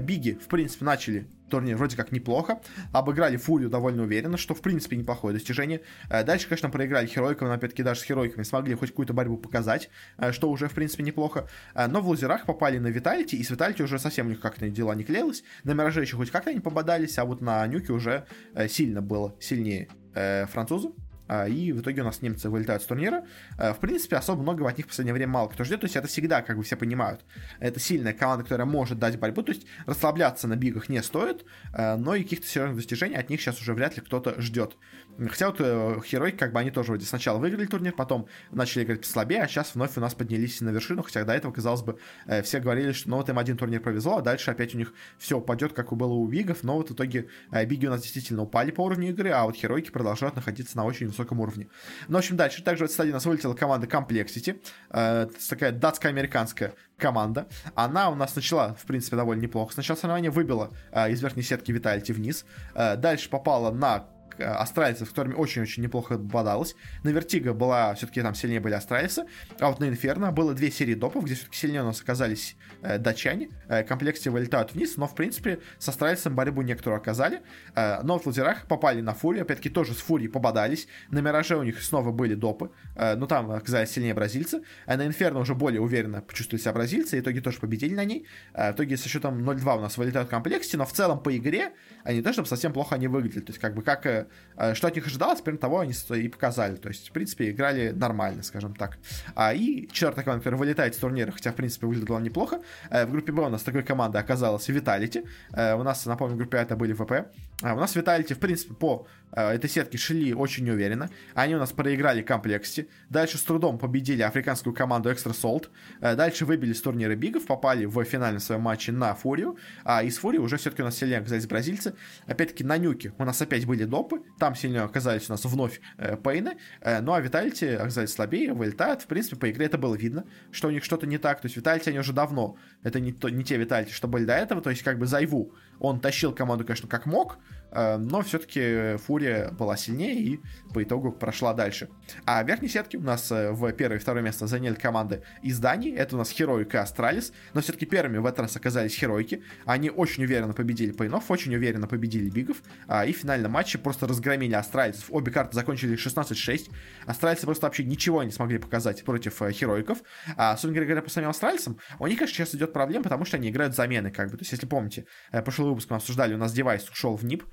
Биги, в принципе, начали турнир вроде как неплохо. Обыграли Фурию довольно уверенно, что в принципе неплохое достижение. Э, дальше, конечно, проиграли Херойкам, но опять-таки даже с Херойками смогли хоть какую-то борьбу показать, э, что уже в принципе неплохо. Э, но в лузерах попали на Виталити, и с Виталити уже совсем у них как-то дела не клеилось. На Мираже еще хоть как-то они пободались, а вот на Нюке уже сильно было сильнее французы. А, и в итоге у нас немцы вылетают с турнира. А, в принципе, особо многого от них в последнее время мало кто ждет, то есть это всегда, как бы все понимают, это сильная команда, которая может дать борьбу, то есть расслабляться на бигах не стоит, а, но и каких-то серьезных достижений от них сейчас уже вряд ли кто-то ждет. Хотя вот э, как бы они тоже вроде сначала выиграли турнир, потом начали играть послабее, а сейчас вновь у нас поднялись на вершину, хотя до этого, казалось бы, э, все говорили, что ну вот им один турнир повезло, а дальше опять у них все упадет, как и было у бигов, но вот в итоге э, биги у нас действительно упали по уровню игры, а вот Херойки продолжают находиться на очень высоком уровне. Ну, в общем, дальше. Также в этой стадии у нас вылетела команда Complexity. Э, такая датско-американская команда. Она у нас начала, в принципе, довольно неплохо. Сначала соревнование выбила э, из верхней сетки Виталити вниз. Дальше попала на Э, австралийцев, с которыми очень-очень неплохо бодалось. На Вертиго была, все-таки там сильнее были австралийцы, а вот на Инферно было две серии допов, где все-таки сильнее у нас оказались э, датчане. Э, комплекте вылетают вниз, но, в принципе, с австралийцем борьбу некоторую оказали. Э, но в лазерах попали на Фурию, опять-таки тоже с Фурией пободались. На Мираже у них снова были допы, э, но там оказались сильнее бразильцы. А на Инферно уже более уверенно почувствовали себя бразильцы, и в итоге тоже победили на ней. Э, в итоге со счетом 0-2 у нас вылетают в комплекте, но в целом по игре они тоже совсем плохо не выглядели. То есть, как бы, как э, что от них ожидалось, примерно того они и показали. То есть, в принципе, играли нормально, скажем так. А, и четвертая команда, которая вылетает с турнира, хотя, в принципе, выглядела неплохо. Э, в группе Б у нас такой команда оказалась Vitality. Э, у нас, напомню, в группе А это были ВП. А у нас Vitality, в принципе, по этой сетке шли очень неуверенно. Они у нас проиграли комплекте. Дальше с трудом победили африканскую команду Extra Salt. Дальше выбили с турнира Бигов, попали в финальном своем матче на Фурию. А из Фурии уже все-таки у нас сильнее оказались бразильцы. Опять-таки на Нюке у нас опять были допы. Там сильно оказались у нас вновь э, Пейны, э, ну а Виталити оказались слабее, вылетают. В принципе, по игре это было видно, что у них что-то не так. То есть Vitality они уже давно, это не, то, не те Vitality, что были до этого. То есть как бы ZywOo он тащил команду, конечно, как мог, но все-таки Фурия была сильнее и по итогу прошла дальше. А в верхней сетке у нас э, в первое и второе место заняли команды из Дании. Это у нас Heroic и Astralis. Но все-таки первыми в этот раз оказались Херойки. Они очень уверенно победили Пейнов, очень уверенно победили Бигов. А, и в финальном матче просто разгромили Астралисов. Обе карты закончили 16-6. Астралисы просто вообще ничего не смогли показать против э, Хероиков. А, особенно говоря по самим Астралисам, у них, конечно, сейчас идет проблема, потому что они играют замены, как бы. То есть, если помните, прошлый выпуск мы обсуждали, у нас девайс ушел в НИП,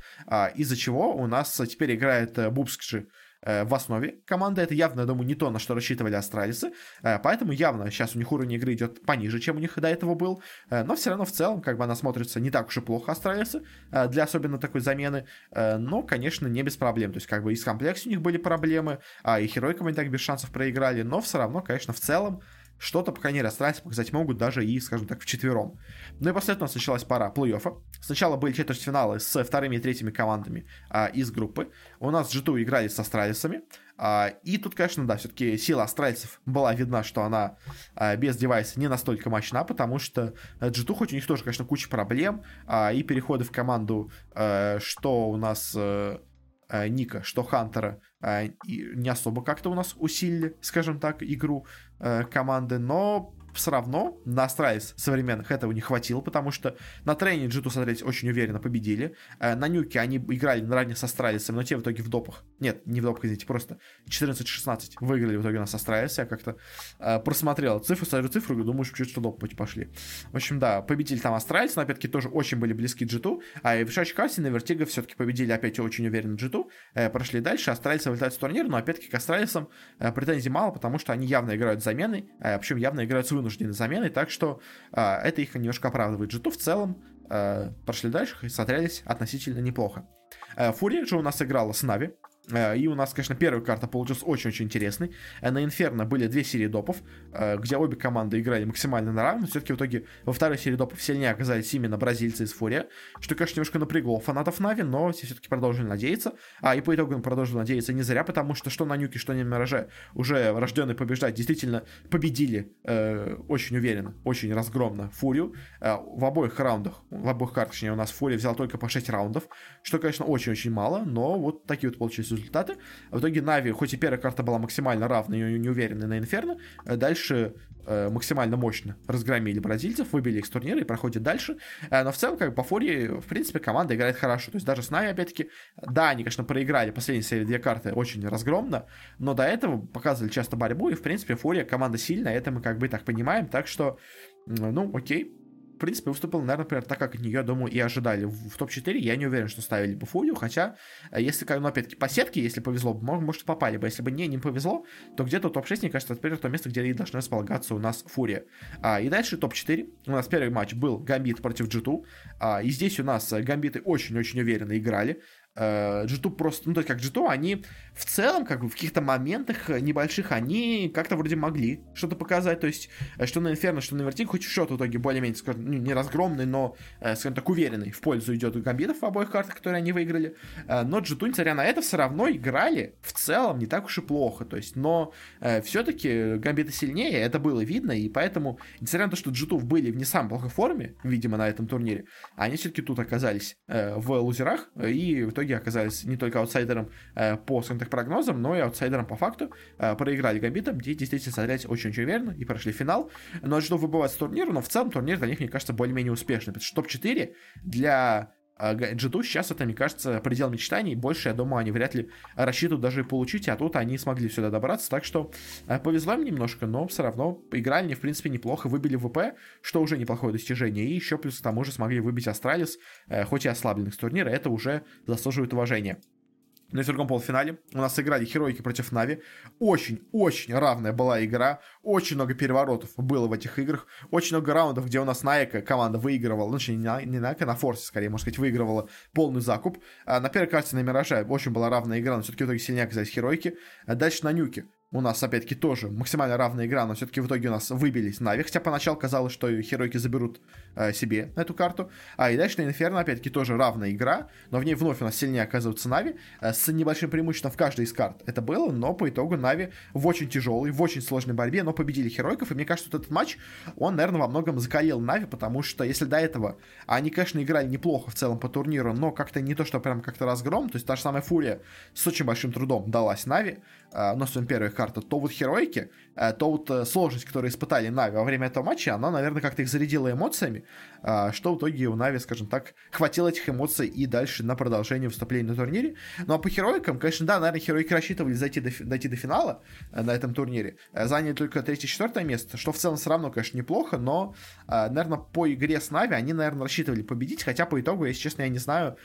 из-за чего у нас теперь играет Бубскши Э, в основе команды. Это явно, я думаю, не то, на что рассчитывали австралийцы. Э, поэтому явно сейчас у них уровень игры идет пониже, чем у них до этого был. Э, но все равно в целом, как бы она смотрится не так уж и плохо австралийцы для особенно такой замены. Но, конечно, не без проблем. То есть, как бы и с комплексе у них были проблемы, а и Херойкам они так без шансов проиграли. Но все равно, конечно, в целом что-то, пока не расстраиваться, показать могут даже и, скажем так, в четвером. Ну и после этого у нас началась пора плей-оффа. Сначала были четвертьфиналы с вторыми и третьими командами а, из группы. У нас G2 играли с Астралисами, А, и тут, конечно, да, все-таки сила австралийцев была видна, что она а, без девайса не настолько мощна, потому что G2, хоть у них тоже, конечно, куча проблем, а, и переходы в команду, что у нас Ника, что Хантера, не особо как-то у нас усилили, скажем так, игру команды, но все равно на Astralis современных этого не хватило, потому что на трене G2 смотри очень уверенно победили. Э, на Нюке они играли наравне с Астралисом, но те в итоге в допах. Нет, не в допах, извините, просто 14-16 выиграли в итоге у нас Astralis. Я как-то э, просмотрел цифры, смотрю цифру и думаю, что что доп пошли. В общем, да, победили там Astralis, но опять-таки тоже очень были близки G2. А и в Шач Кассе на Vertigo все-таки победили опять очень уверенно G2. Э, прошли дальше, Astralis вылетает с турнира, но опять-таки к Астралисам претензий мало, потому что они явно играют замены, причем явно играют с вынужденной заменой, так что э, это их немножко оправдывает. G2 в целом э, прошли дальше и смотрелись относительно неплохо. Э, Фурия же у нас играла с Нави, и у нас, конечно, первая карта получилась очень-очень интересной. Э, на Инферно были две серии допов, э, где обе команды играли максимально на равных. Все-таки в итоге во второй серии допов сильнее оказались именно бразильцы из Фурия, что, конечно, немножко напрягло фанатов Нави, но все все-таки продолжили надеяться. А и по итогу он продолжил надеяться не зря, потому что что на Нюке, что на Мираже уже рожденные побеждать действительно победили э, очень уверенно, очень разгромно Фурию. Э, в обоих раундах, в обоих картах, у нас Фурия взял только по 6 раундов, что, конечно, очень-очень мало, но вот такие вот получились результаты. В итоге Нави, хоть и первая карта была максимально равной и неуверенной на Инферно, э, дальше э, максимально мощно разгромили бразильцев, выбили их с турнира и проходят дальше. Э, но в целом, как бы по Фурии, в принципе, команда играет хорошо. То есть даже с Нави, опять-таки, да, они, конечно, проиграли последние серии две карты очень разгромно, но до этого показывали часто борьбу, и, в принципе, Фурия команда сильная, это мы как бы так понимаем, так что, ну, окей, принципе, выступил, наверное, например, так, как от нее, думаю, и ожидали. В, в топ-4 я не уверен, что ставили бы Фурию, хотя, э, если, ну, опять-таки, по сетке, если повезло, может, может, попали бы. Если бы не, не повезло, то где-то топ-6, мне кажется, теперь то место, где и должна располагаться у нас Фурия. А, и дальше топ-4. У нас первый матч был Гамбит против G2. А, и здесь у нас э, Гамбиты очень-очень уверенно играли. G2 э, просто, ну, то есть как G2, они в целом, как бы в каких-то моментах небольших, они как-то вроде могли что-то показать, то есть э, что на Инферно, что на Вертик, хоть что-то в итоге более-менее, скажем, ну, не разгромный, но, э, скажем так, уверенный в пользу идет у гамбитов в обоих картах, которые они выиграли, но G2, несмотря на это, все равно играли в целом не так уж и плохо, то есть, но все-таки гамбиты сильнее, это было видно, и поэтому, несмотря на то, что G2 были в не самой плохой форме, видимо, на этом турнире, они все-таки тут оказались в лузерах, и в итоге итоге оказались не только аутсайдером э, по, скажем прогнозам, но и аутсайдером по факту. Э, проиграли Гамбитом, где действительно смотрелись очень-очень уверенно и прошли финал. Но G2 выбывают с турнира, но в целом турнир для них, мне кажется, более-менее успешный. Потому что топ-4 для G2 э, сейчас это, мне кажется, предел мечтаний. Больше, я думаю, они вряд ли рассчитывают даже получить, а тут они смогли сюда добраться. Так что э, повезло им немножко, но все равно играли они, в принципе, неплохо. Выбили ВП, что уже неплохое достижение. И еще плюс к тому же смогли выбить Astralis, э, хоть и ослабленных с турнира. Это уже заслуживает уважения. На другом полуфинале у нас сыграли Херойки против Нави. Очень-очень равная была игра. Очень много переворотов было в этих играх. Очень много раундов, где у нас Найка команда выигрывала. Ну, точнее, не Найка, на Форсе, скорее, можно сказать, выигрывала полный закуп. А на первой карте на Мираже очень была равная игра, но все-таки в итоге сильнее оказались Херойки. А дальше на Нюке у нас, опять-таки, тоже максимально равная игра, но все-таки в итоге у нас выбились Нави, хотя поначалу казалось, что Херойки заберут э, себе эту карту. А и дальше на Инферно, опять-таки, тоже равная игра, но в ней вновь у нас сильнее оказываются Нави, э, с небольшим преимуществом в каждой из карт. Это было, но по итогу Нави в очень тяжелой, в очень сложной борьбе, но победили Херойков, и мне кажется, вот этот матч, он, наверное, во многом закалил Нави, потому что если до этого они, конечно, играли неплохо в целом по турниру, но как-то не то, что прям как-то разгром, то есть та же самая Фурия с очень большим трудом далась Нави, э, но своим первая карта, то вот Херойки то вот э, сложность, которую испытали Нави во время этого матча, она, наверное, как-то их зарядила эмоциями, э, что в итоге у Нави, скажем так, хватило этих эмоций и дальше на продолжение выступления на турнире. Ну а по героикам, конечно, да, наверное, героики рассчитывали зайти до, дойти до финала на этом турнире. Заняли только третье-четвертое место, что в целом все равно, конечно, неплохо, но, наверное, по игре с Нави они, наверное, рассчитывали победить, хотя по итогу, если честно, я не знаю,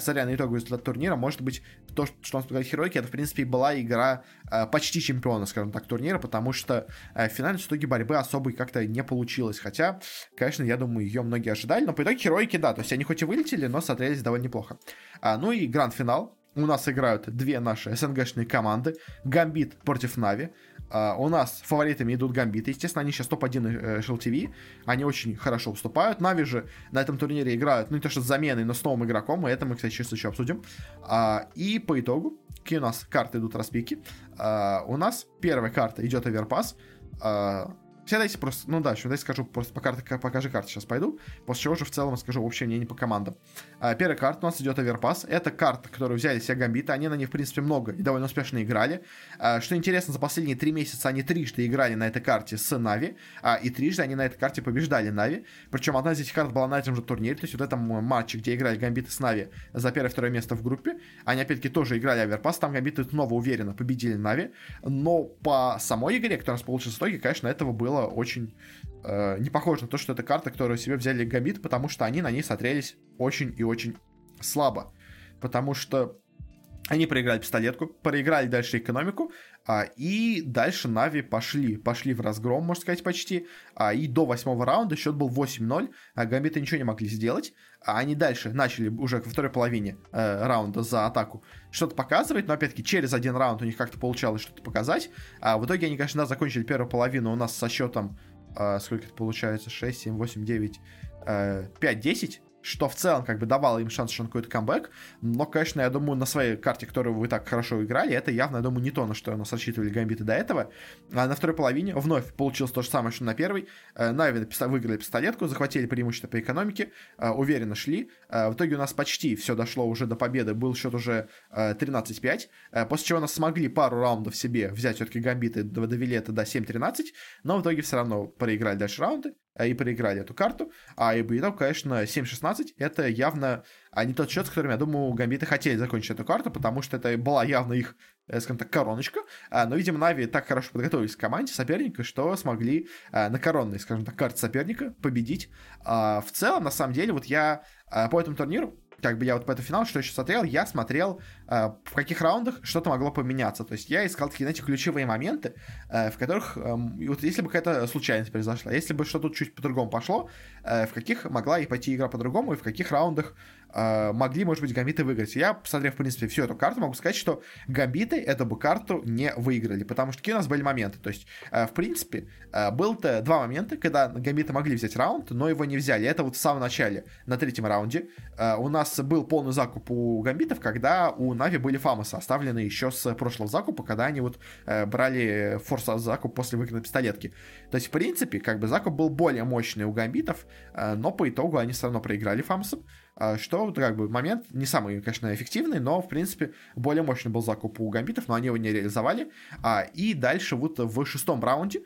смотря на итоговый результат турнира, может быть, то, что он сказал Херойки, это, в принципе, была игра почти чемпиона, скажем так, турнира, потому что э, в финале в итоге борьбы особой как-то не получилось. Хотя, конечно, я думаю, ее многие ожидали, но по итоге героики, да, то есть они хоть и вылетели, но смотрелись довольно неплохо. А, ну и гранд-финал у нас играют две наши СНГшные команды. Гамбит против Нави. Uh, у нас фаворитами идут гамбиты. Естественно, они сейчас топ-1 HLTV. Они очень хорошо выступают. Нави же на этом турнире играют, ну не то что с заменой, но с новым игроком. И это мы, кстати, сейчас еще обсудим. Uh, и по итогу, какие у нас карты идут распики. Э, у нас первая карта идет Overpass. Все дайте просто, ну да, еще дайте скажу, просто по, карте, по каждой карте сейчас пойду, после чего уже в целом скажу общее мнение по командам. А, первая карта у нас идет Overpass. Это карта, которую взяли все гамбиты, они на ней, в принципе, много и довольно успешно играли. А, что интересно, за последние три месяца они трижды играли на этой карте с Нави, а, и трижды они на этой карте побеждали Нави. Причем одна из этих карт была на этом же турнире, то есть вот этом матче, где играли гамбиты с Нави за первое и второе место в группе, они опять-таки тоже играли Оверпас, там гамбиты снова уверенно победили Нави, но по самой игре, которая у нас получилась в итоге, конечно, этого было очень э, не похоже на то, что это карта, которую себе взяли Гамбит, потому что они на ней смотрелись очень и очень слабо. Потому что они проиграли пистолетку, проиграли дальше экономику, а, и дальше Нави пошли, пошли в разгром, можно сказать, почти. А, и до восьмого раунда счет был 8-0, а Гамбиты ничего не могли сделать. А они дальше начали уже во второй половине э, раунда за атаку что-то показывать, но опять-таки через один раунд у них как-то получалось что-то показать. А в итоге они, конечно, закончили первую половину у нас со счетом, сколько это получается, 6, 7, 8, 9, э, 5, 10 что в целом как бы давало им шанс на какой-то камбэк, но, конечно, я думаю, на своей карте, которую вы так хорошо играли, это явно, я думаю, не то, на что нас рассчитывали гамбиты до этого. А на второй половине вновь получилось то же самое, что на первой. Э, Нави выиграли пистолетку, захватили преимущество по экономике, э, уверенно шли. Э, в итоге у нас почти все дошло уже до победы, был счет уже 13-5, после чего нас смогли пару раундов себе взять все-таки гамбиты, довели это до 7-13, но в итоге все равно проиграли дальше раунды. Э, и проиграли эту карту. А и итог, конечно, 7-16 это явно а не тот счет, с которым, я думаю, гамбиты хотели закончить эту карту, потому что это была явно их, э, скажем так, короночка. А, но, видимо, Нави так хорошо подготовились к команде соперника, что смогли э, на коронной, скажем так, карте соперника победить. А, в целом, на самом деле, вот я по этому турниру как бы я вот по этому финалу, что еще смотрел, я смотрел, э, в каких раундах что-то могло поменяться. То есть я искал такие, знаете, ключевые моменты, э, в которых, э, вот если бы какая-то случайность произошла, если бы что-то чуть по-другому пошло, э, в каких могла и пойти игра по-другому, и в каких раундах могли, может быть, гамбиты выиграть. Я, посмотрев, в принципе, всю эту карту, могу сказать, что гамбиты эту бы карту не выиграли, потому что какие у нас были моменты. То есть, э, в принципе, э, был-то два момента, когда гамбиты могли взять раунд, но его не взяли. Это вот в самом начале, на третьем раунде. Э, у нас был полный закуп у гамбитов, когда у Нави были фамосы, оставлены еще с прошлого закупа, когда они вот брали форс закуп после выкида пистолетки. То есть, в принципе, как бы закуп был более мощный у гамбитов, но по итогу они все равно проиграли фамосом. А, что, как бы, момент не самый, конечно, эффективный, но, в принципе, более мощный был закуп у гамбитов, но они его не реализовали. А, и дальше вот в шестом раунде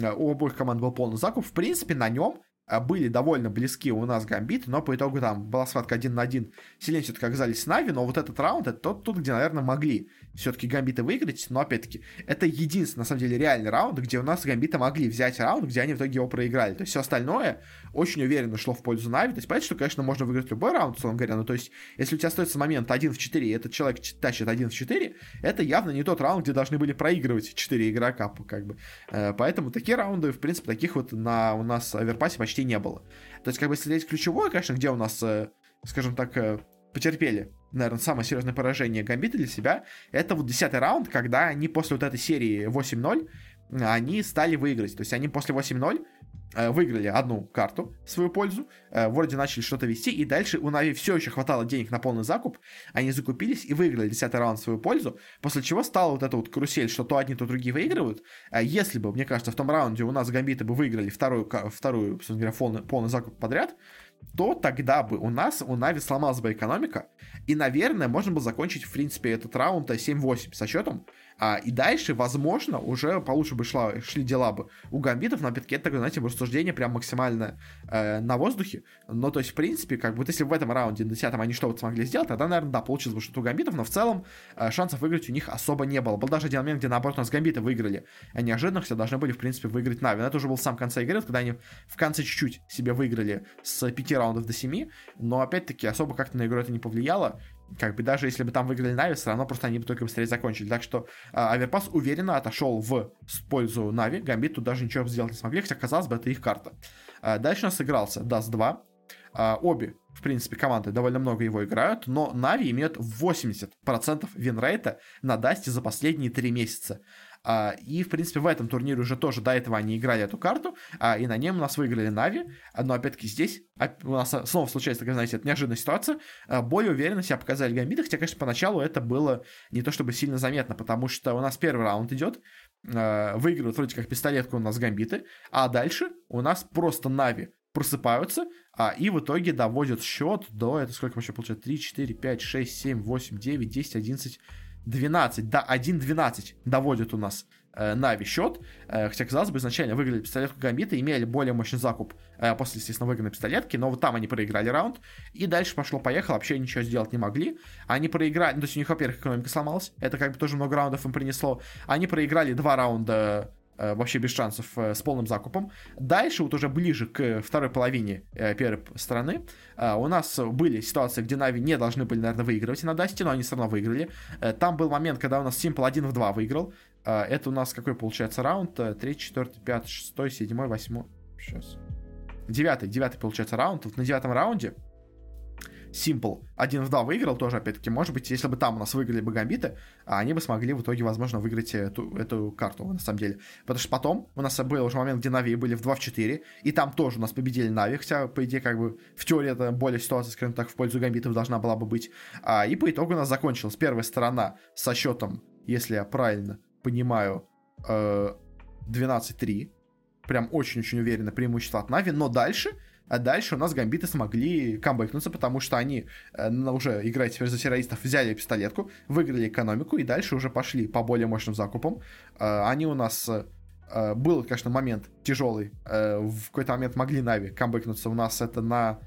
а, у обоих команд был полный закуп. В принципе, на нем а, были довольно близки у нас гамбиты, но по итогу там была схватка один на один. Сильнее все-таки оказались Нави, но вот этот раунд, это тот, тут, где, наверное, могли все-таки гамбиты выиграть, но опять-таки это единственный, на самом деле, реальный раунд, где у нас гамбиты могли взять раунд, где они в итоге его проиграли. То есть все остальное очень уверенно шло в пользу Нави. То есть понятно, что, конечно, можно выиграть любой раунд, условно говоря, но то есть если у тебя остается момент 1 в 4, и этот человек тащит 1 в 4, это явно не тот раунд, где должны были проигрывать 4 игрока, как бы. Э, поэтому такие раунды, в принципе, таких вот на, у нас в Оверпасе почти не было. То есть, как бы, если здесь ключевое, конечно, где у нас, э, скажем так, э, потерпели, наверное, самое серьезное поражение Гамбита для себя, это вот десятый раунд, когда они после вот этой серии 8-0, они стали выиграть. То есть они после 8-0 э, выиграли одну карту в свою пользу, э, вроде начали что-то вести, и дальше у Нави все еще хватало денег на полный закуп, они закупились и выиграли 10 раунд в свою пользу, после чего стала вот эта вот карусель, что то одни, то другие выигрывают. Э, если бы, мне кажется, в том раунде у нас гамбиты бы выиграли вторую, вторую собственно говоря, полный, полный закуп подряд, то тогда бы у нас, у Нави сломалась бы экономика, и, наверное, можно было закончить, в принципе, этот раунд 7-8 со счетом, а, и дальше, возможно, уже получше бы шла, шли дела бы у гамбитов, но опять-таки это такое, знаете, рассуждение прям максимально э, на воздухе. Но то есть, в принципе, как бы вот если в этом раунде, на 10 они что-то смогли сделать, тогда, наверное, да, получилось бы что-то у гамбитов, но в целом э, шансов выиграть у них особо не было. Был даже один момент, где, наоборот, у нас гамбиты выиграли, а неожиданно все должны были, в принципе, выиграть Нави. Но это уже был сам конце игры, когда они в конце чуть-чуть себе выиграли с 5 раундов до 7, но опять-таки особо как-то на игру это не повлияло как бы даже если бы там выиграли Нави, все равно просто они бы только быстрее закончили. Так что а, Overpass уверенно отошел в пользу Нави. Гамбит тут даже ничего сделать не смогли, хотя, казалось бы, это их карта. А, дальше у нас сыгрался Dust 2. а, обе, в принципе, команды довольно много его играют, но Нави имеют 80% винрейта на Дасте за последние три месяца. А, и, в принципе, в этом турнире уже тоже до этого они играли эту карту, а, и на нем у нас выиграли Нави. Но, опять-таки, здесь у нас снова случается такая, знаете, неожиданная ситуация. А, более уверенно себя показали гамбиты, хотя, конечно, поначалу это было не то чтобы сильно заметно, потому что у нас первый раунд идет, выигрывают вроде как пистолетку у нас гамбиты, а дальше у нас просто Нави просыпаются, а, и в итоге доводят счет до, это сколько вообще получается, 3, 4, 5, 6, 7, 8, 9, 10, 11, 12, да, 1-12 доводит у нас э, Нави счет, э, хотя, казалось бы, изначально выиграли пистолетку Гамбита, имели более мощный закуп э, после, естественно, выигранной пистолетки, но вот там они проиграли раунд, и дальше пошло-поехало, вообще ничего сделать не могли. Они проиграли, ну, то есть у них, во-первых, экономика сломалась, это как бы тоже много раундов им принесло. Они проиграли два раунда вообще без шансов э, с полным закупом. Дальше, вот уже ближе к второй половине э, первой стороны, у нас были ситуации, где Нави не должны были, наверное, выигрывать на Дасте, но они все равно выиграли. Там был момент, когда у нас Simple 1 в 2 выиграл. Это у нас какой получается раунд? 3, 4, 5, 6, 7, 8. Сейчас. Девятый, девятый получается раунд. Вот на девятом раунде Simple 1 в 2 выиграл тоже, опять-таки, может быть, если бы там у нас выиграли бы гамбиты, они бы смогли в итоге, возможно, выиграть эту, эту карту, на самом деле. Потому что потом у нас был уже момент, где Нави были в 2 в 4, и там тоже у нас победили Нави, хотя, по идее, как бы в теории это более ситуация, скажем так, в пользу гамбитов должна была бы быть. А, и по итогу у нас закончилась первая сторона со счетом, если я правильно понимаю, 12-3. Э, Прям очень-очень уверенно преимущество от Нави, но дальше а дальше у нас гамбиты смогли камбэкнуться, потому что они э, уже, играя теперь за террористов, взяли пистолетку, выиграли экономику и дальше уже пошли по более мощным закупам. Э, они у нас... Э, был, конечно, момент тяжелый. Э, в какой-то момент могли Нави камбэкнуться. У нас это на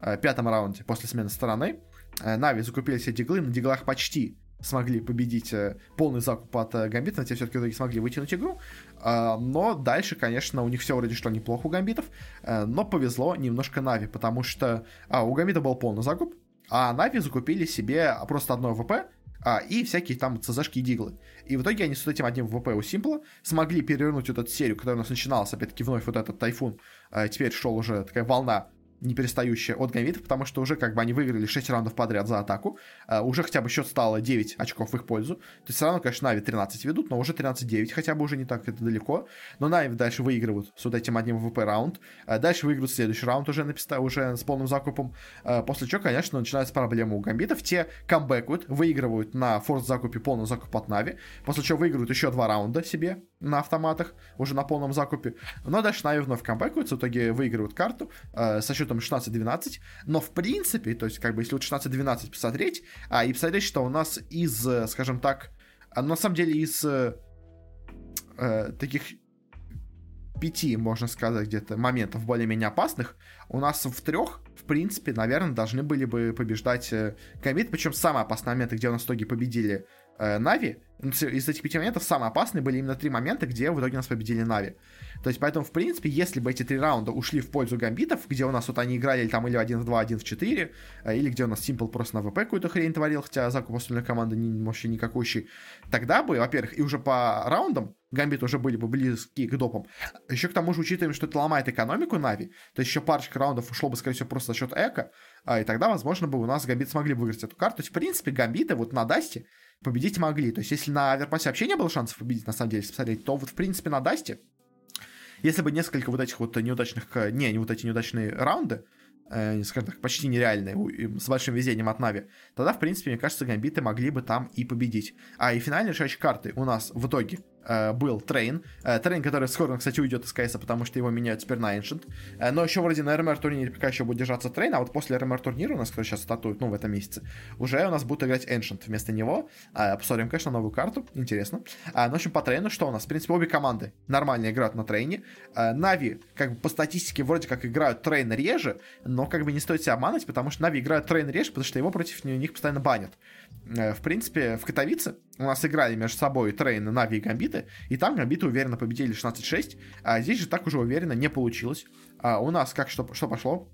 э, пятом раунде после смены стороны. Э, Нави закупили все диглы, на диглах почти смогли победить э, полный закуп от э, Гамбита, те все-таки в итоге смогли вытянуть игру. Э, но дальше, конечно, у них все вроде что неплохо у Гамбитов, но повезло немножко Нави, потому что а, у Гамбита был полный закуп, а Нави закупили себе просто одно ВП, а, и всякие там ЦЗшки и диглы. И в итоге они с этим одним ВП у Симпла смогли перевернуть вот эту серию, которая у нас начиналась, опять-таки, вновь вот этот тайфун. А, теперь шел уже такая волна не перестающая от гамбитов, потому что уже как бы они выиграли 6 раундов подряд за атаку, э, уже хотя бы счет стало 9 очков в их пользу, то есть все равно, конечно, Нави 13 ведут, но уже 13-9, хотя бы уже не так это далеко, но Нави дальше выигрывают с вот этим одним ВП раунд, э, дальше выигрывают следующий раунд уже, на уже с полным закупом, э, после чего, конечно, начинается проблема у гамбитов, те камбэкают, выигрывают на force закупе полный закуп от Нави, после чего выигрывают еще два раунда себе на автоматах, уже на полном закупе, но дальше Нави вновь камбэкаются, в итоге выигрывают карту со счетом счетом 16-12, но в принципе, то есть как бы если вот 16-12 посмотреть, а, и посмотреть, что у нас из, скажем так, а, на самом деле из э, э, таких пяти, можно сказать, где-то моментов более-менее опасных, у нас в трех, в принципе, наверное, должны были бы побеждать э, комит, причем самые опасные моменты, где у нас в итоге победили э, Нави, из этих пяти моментов самые опасные были именно три момента, где в итоге нас победили Нави. То есть, поэтому, в принципе, если бы эти три раунда ушли в пользу гамбитов, где у нас вот они играли там или 1 в 2, 1 в 4, э, или где у нас Simple просто на ВП какую-то хрень творил, хотя закуп остальной команды не, вообще никакущий, тогда бы, во-первых, и уже по раундам гамбиты уже были бы близки к допам. Еще к тому же учитываем, что это ломает экономику Нави, то есть еще парочка раундов ушло бы, скорее всего, просто за счет eco, а, и тогда, возможно, бы у нас гамбиты смогли бы выиграть эту карту. То есть, в принципе, гамбиты вот на Дасте победить могли. То есть, если на Оверпасе вообще не было шансов победить, на самом деле, если посмотреть, то вот, в принципе, на Дасте если бы несколько вот этих вот неудачных, э, не, не вот эти неудачные раунды, э, скажем так, почти нереальные, с большим везением от Нави, тогда, в принципе, мне кажется, гамбиты могли бы там и победить. А и финальные решающие карты у нас в итоге Э, был Train. Э, Train, который скоро, кстати, уйдет из КС, потому что его меняют теперь на Ancient. Э, но еще вроде на RMR турнире пока еще будет держаться Train, а вот после RMR турнира у нас, который сейчас стартует, ну, в этом месяце, уже у нас будет играть Ancient вместо него. Посмотрим, конечно, новую карту, интересно. Ну, в общем, по Трейну что у нас? В принципе, обе команды нормально играют на Трейне. Нави, как бы по статистике, вроде как играют Train реже, но как бы не стоит себя обманывать, потому что Нави играют Train реже, потому что его против них постоянно банят. В принципе, в Катовице у нас играли между собой Train, Нави и Гамбиты, и там Гамбиты уверенно победили 16-6, а здесь же так уже уверенно не получилось. А у нас как что, что пошло?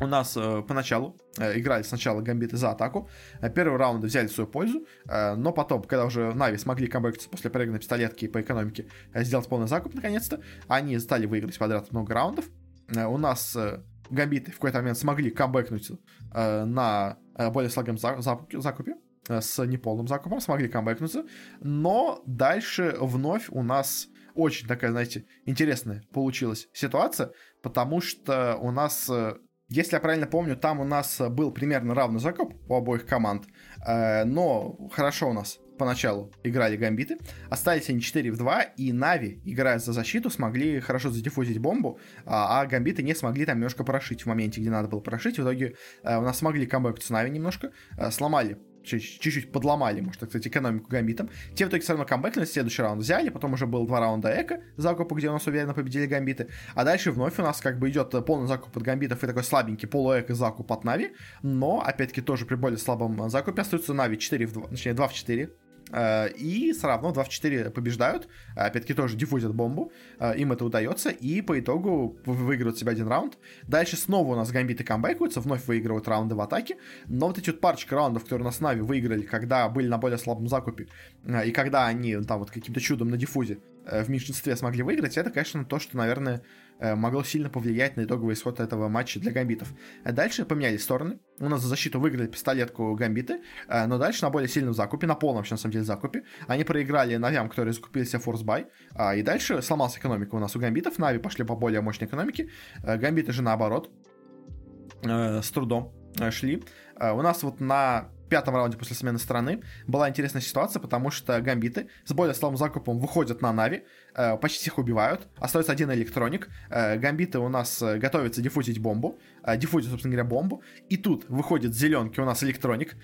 У нас э, поначалу э, играли сначала гамбиты за атаку. Э, первый раунд взяли свою пользу, э, но потом, когда уже Нави смогли камбэкаться после проигранной пистолетки по экономике, э, сделать полный закуп наконец-то, они стали выиграть подряд много раундов. Э, у нас э, гамбиты в какой-то момент смогли камбэкнуть э, на э, более слабом за- закупе, э, с неполным закупом, смогли камбэкнуться, но дальше вновь у нас очень такая, знаете, интересная получилась ситуация, потому что у нас э, если я правильно помню, там у нас был примерно равный закуп у обоих команд, э, но хорошо у нас поначалу играли гамбиты, остались они 4 в 2, и Нави, играя за защиту, смогли хорошо за defuse ить бомбу, а, а гамбиты не смогли там немножко пропушить в моменте, где надо было пропушить. В итоге э, у нас смогли камбэк с Нави немножко, э, сломали чуть-чуть подломали, может так сказать, экономику гамбитом. Те в итоге все равно камбэкнули, следующий раунд взяли, потом уже был два раунда eco закупа, где у нас уверенно победили гамбиты, а дальше вновь у нас как бы идет полный закуп от гамбитов и такой слабенький полу eco закуп от Нави, но, опять-таки, тоже при более слабом закупе остаются Нави 4 в 2, точнее 2 в 4, Э, и все равно 2 в 4 побеждают. Опять-таки тоже диффузят бомбу. Э, им это удается. И по итогу выигрывают себе один раунд. Дальше снова у нас гамбиты камбэкаются, вновь выигрывают раунды в атаке. Но вот эти вот парочка раундов, которые у нас Нави выиграли, когда были на более слабом закупе, э, и когда они там вот каким-то чудом на диффузе в меньшинстве смогли выиграть, это, конечно, то, что, наверное, Э, могло сильно повлиять на итоговый исход этого матча для гамбитов. А дальше поменялись стороны. У нас за защиту выиграли пистолетку гамбиты, э, но дальше на более сильном закупе, на полном, на самом деле, закупе, они проиграли Навям, которые закупили себе форсбай, и дальше сломалась экономика у нас у гамбитов, Нави пошли по более мощной экономике, э, гамбиты же наоборот, с трудом шли. У нас вот на пятом раунде после смены стороны была интересная ситуация, потому что гамбиты с более слабым закупом выходят на Нави, э, почти всех убивают, остается один электроник, э, гамбиты у нас э, готовятся диффузить бомбу, э, собственно говоря, бомбу, и тут выходит зеленки у нас электроник,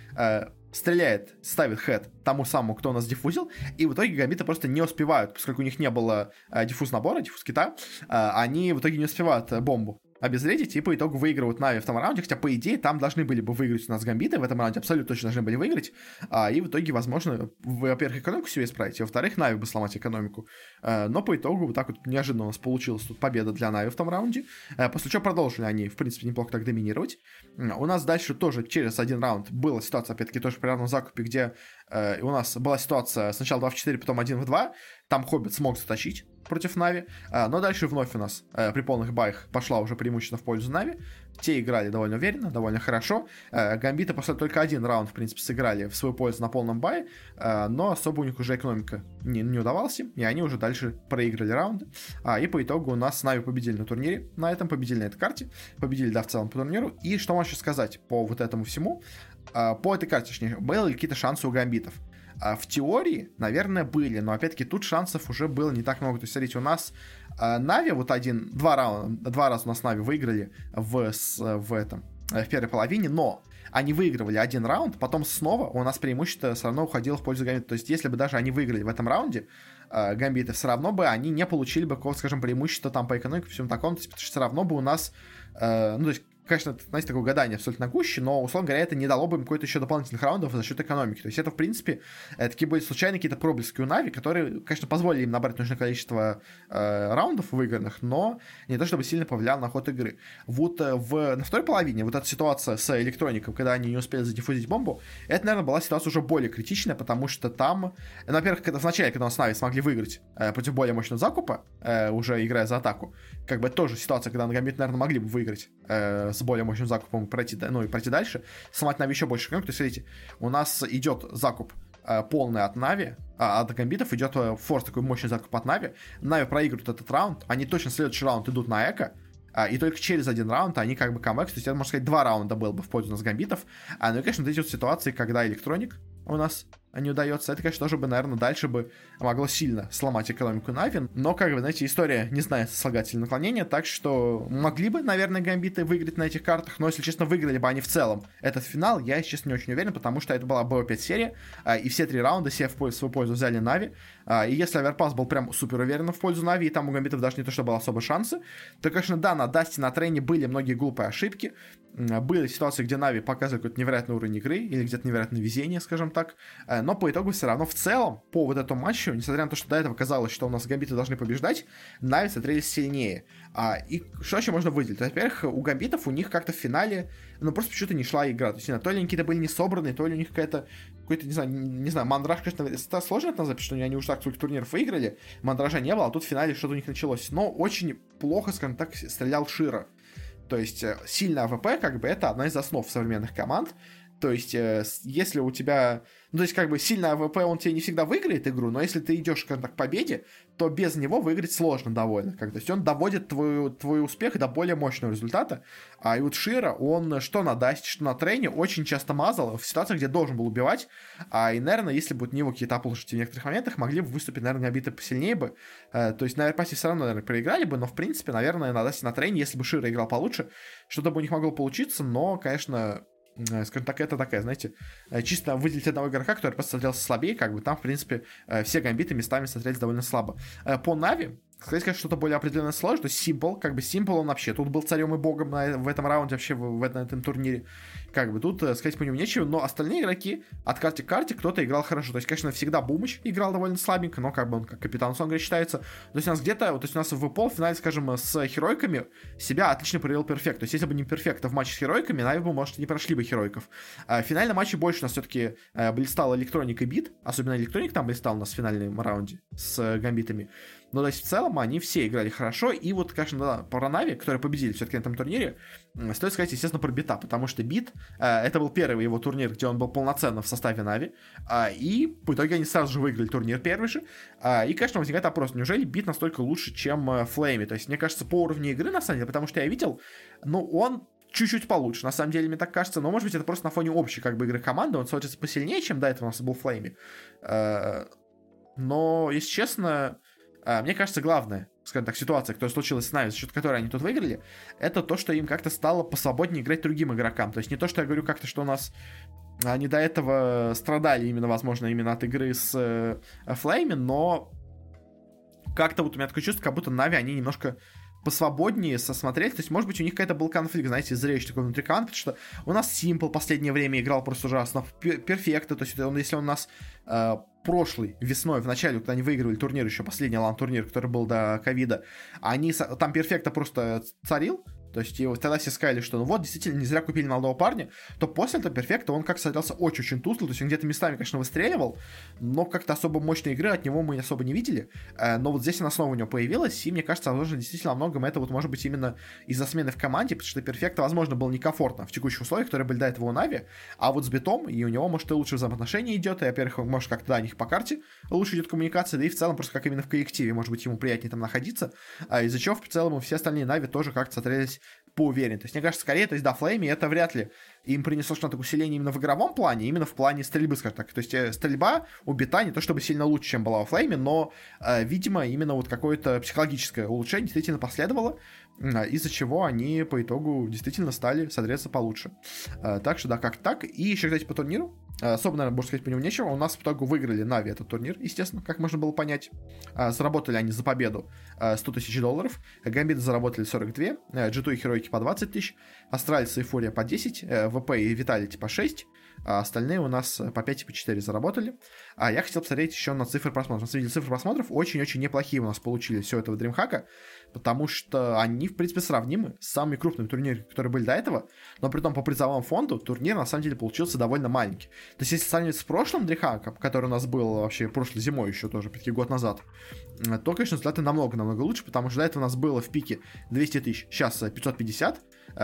стреляет, ставит head тому самому, кто у нас defuse ил, и в итоге гамбиты просто не успевают, поскольку у них не было э, defuse набора, defuse kit а, э, они в итоге не успевают э, бомбу обезвредить, и по итогу выигрывают Нави в том раунде, хотя, по идее, там должны были бы выиграть у нас гамбиты, в этом раунде абсолютно точно должны были выиграть, а, и в итоге, возможно, во-первых, экономику себе исправить, а во-вторых, Нави бы сломать экономику. А, но по итогу вот так вот неожиданно у нас получилась тут победа для Нави в том раунде, а, после чего продолжили они, в принципе, неплохо так доминировать. У нас дальше тоже через один раунд была ситуация, опять-таки, тоже при равном закупе, где э, у нас была ситуация сначала 2 в 4, потом 1 в 2, там Хоббит смог заточить, против Нави. А, но дальше вновь у нас э, при полных баях пошла уже преимущественно в пользу Нави. Те играли довольно уверенно, довольно хорошо. Э, Гамбиты после только один раунд, в принципе, сыграли в свою пользу на полном бае, э, но особо у них уже экономика не, не удавалась им, и они уже дальше проиграли раунды. А, и по итогу у нас Нави победили на турнире, на этом победили на этой карте, победили, да, в целом по турниру. И что можно сказать по вот этому всему? По этой карте, точнее, были какие-то шансы у гамбитов. А в теории, наверное, были, но опять-таки тут шансов уже было не так много. То есть, смотрите, у нас э, Нави вот один, два, раунда, два раза у нас Нави выиграли в, в этом, в первой половине, но они выигрывали один раунд, потом снова у нас преимущество все равно уходило в пользу Гамбита. То есть, если бы даже они выиграли в этом раунде, Гамбиты, все равно бы они не получили бы скажем, преимущества там по экономике, всем таком, то есть, все равно бы у нас, ну, то есть, конечно, это, знаете, такое гадание абсолютно гуще, но, условно говоря, это не дало бы им какой-то еще дополнительных раундов за счет экономики. То есть это, в принципе, э, такие были случайные какие-то проблески у Нави, которые, конечно, позволили им набрать нужное количество э, раундов выигранных, но не то чтобы сильно повлиял на ход игры. Вот э, в, на второй половине вот эта ситуация с электроником, когда они не успели задиффузить бомбу, это, наверное, была ситуация уже более критичная, потому что там, э, во-первых, когда в начале, когда у нас Нави смогли выиграть э, против более мощного закупа, э, уже играя за атаку, как бы тоже ситуация, когда на Гамбит, наверное, могли бы выиграть э, с более мощным закупом пройти, ну и пройти дальше, сломать Нави еще больше экономику. То есть, смотрите, у нас идет закуп э, полный от Нави, от Гамбитов идет э, force такой мощный закуп от Нави. Нави проигрывают этот раунд, они точно следующий раунд идут на eco, а, и только через один раунд они как бы камбэк, то есть это, можно сказать, два раунда был бы в пользу нас гамбитов. А, ну и, конечно, вот эти вот ситуации, когда электроник у нас не удается, это, конечно, тоже бы, наверное, дальше бы могло сильно сломать экономику Нави. Но, как бы, знаете, история не знает слагательного наклонения, так что могли бы, наверное, гамбиты выиграть на этих картах, но, если честно, выиграли бы они в целом этот финал, я, если честно, не очень уверен, потому что это была BO5 серия, а, и все три раунда себе в свою пользу взяли Нави, а, и если Overpass был прям супер уверен в пользу Нави, и там у гамбитов даже не то, что было особо шансы, то, конечно, да, на Dust е, на Train е были многие глупые ошибки, были ситуации, где Нави показывали какой-то невероятный уровень игры, или где-то невероятное везение, скажем так, э, но по итогу все равно в целом, по вот этому матчу, несмотря на то, что до этого казалось, что у нас гамбиты должны побеждать, Нави смотрелись сильнее. А, и что еще можно выделить? Во-первых, у гамбитов у них как-то в финале, ну, просто почему-то не шла игра. То есть, то ли они какие-то были не собраны, то ли у них какая-то, какой-то, не знаю, не, знаю, мандраж, конечно, это сложно это назвать, что они уже так сколько турниров выиграли, мандража не было, а тут в финале что-то у них началось. Но очень плохо, скажем так, стрелял Широ. То есть э, сильная AWP, как бы, это одна из основ современных команд. То есть, э, если у тебя ну, то есть, как бы, сильный AWP, он тебе не всегда выиграет игру, но если ты идешь, скажем так, к победе, то без него выиграть сложно довольно. Как, то есть, он доводит твой, твой успех до более мощного результата. А и вот Широ, он что на Dust е, что на Train е очень часто мазал в ситуациях, где должен был убивать. А и, наверное, если бы у него какие-то оплошности в некоторых моментах, могли бы выступить, наверное, гамбиты посильнее бы. Э, то есть, на Overpass е все равно, наверное, проиграли бы, но, в принципе, наверное, на Dust е на Train е, если бы Широ играл получше, что-то бы у них могло получиться, но, конечно, скажем так, это такая, знаете, э, чисто выделить одного игрока, который просто смотрелся слабее, как бы там, в принципе, э, все гамбиты местами смотрелись довольно слабо. По Нави, сказать, конечно, что-то более определенно сложно. То есть Simple, как бы Simple он вообще тут был царем и богом на, в этом раунде, вообще в, в, этом, этом турнире. Как бы тут сказать по нему нечего, но остальные игроки от карты к карте кто-то играл хорошо. То есть, конечно, всегда Бумыч играл довольно слабенько, но как бы он как капитан Сонга считается. То есть у нас где-то, то есть у нас в полуфинале, скажем, с Херойками себя отлично проявил Перфекто. То есть если бы не Перфекто, в матче с Heroic ами, Нави бы, может, не прошли бы Heroic ов. А в финальном матче больше у нас все-таки блистал Электроник и Бит, особенно Электроник там блистал у нас в финальном раунде с Гамбитами. Но, то есть, в целом, они все играли хорошо. И вот, конечно, да, про Нави, которые победили все-таки на этом турнире, стоит сказать, естественно, про Бита, потому что Бит, э, это был первый его турнир, где он был полноценно в составе Нави, э, и в итоге они сразу же выиграли турнир первый же. Э, и, конечно, возникает вопрос, неужели Бит настолько лучше, чем э? То есть, мне кажется, по уровню игры, на самом деле, потому что я видел, ну, он чуть-чуть получше, на самом деле, мне так кажется, но, может быть, это просто на фоне общей, как бы, игры команды, он смотрится посильнее, чем до этого у нас был Флейми. Э, но, если честно, мне кажется, главное, скажем так, ситуация, которая случилась с нами, за счет которой они тут выиграли, это то, что им как-то стало посвободнее играть другим игрокам. То есть не то, что я говорю как-то, что у нас они до этого страдали именно, возможно, именно от игры с э, Флейми, но как-то вот у меня такое чувство, как будто Нави, они немножко посвободнее сосмотреть. То есть, может быть, у них какая-то был конфликт, знаете, зрелищ такой внутри команды, потому что у нас Simple последнее время играл просто ужасно. Перфекто, то есть, он, если он у нас э, прошлый весной, в начале, когда они выигрывали турнир, еще последний лан-турнир, который был до ковида, они там перфекто просто царил, то есть его тогда все сказали, что ну вот, действительно, не зря купили молодого парня, то после этого перфекта он как смотрелся очень-очень тусло, то есть он где-то местами, конечно, выстреливал, но как-то особо мощной игры от него мы особо не видели, э, но вот здесь она снова у него появилась, и мне кажется, возможно, действительно многом это вот может быть именно из-за смены в команде, потому что перфекта, возможно, было некомфортно в текущих условиях, которые были до этого у Нави, а вот с битом, и у него, может, и лучше взаимоотношения идет, и, во-первых, может, как-то, да, них по карте лучше идет коммуникация, да и в целом просто как именно в коллективе, может быть, ему приятнее там находиться, а из-за чего в целом все остальные Нави тоже как-то смотрелись поуверенней. То есть, мне кажется, скорее, то есть, да, Флейми это вряд ли им принесло что-то усиление именно в игровом плане, именно в плане стрельбы, скажем так. То есть, э, стрельба у Бита не то чтобы сильно лучше, чем была у Флейми, но, э, видимо, именно вот какое-то психологическое улучшение действительно последовало, из-за чего они по итогу действительно стали смотреться получше. Э, так что, да, как так. И еще, кстати, по турниру, Э, особо, наверное, больше сказать по нему нечего. У нас в итоге выиграли Нави этот турнир, естественно, как можно было понять. Э, заработали они за победу 100 э, тысяч долларов. Гамбиты заработали 42. G2 и Херойки по 20 тысяч. Астральцы и Фурия по 10. ВП и Виталити по 6 а остальные у нас по 5 и по 4 заработали. А я хотел посмотреть еще на цифры просмотров. На самом деле, цифры просмотров очень-очень неплохие у нас получили все этого Дримхака, потому что они, в принципе, сравнимы с самыми крупными турнирами, которые были до этого, но при том по призовому фонду турнир, на самом деле, получился довольно маленький. То есть, если сравнивать с прошлым Дримхаком, который у нас был вообще прошлой зимой еще тоже, 5 год назад, то, конечно, результаты намного-намного лучше, потому что до этого у нас было в пике 200 тысяч, сейчас 550, Э,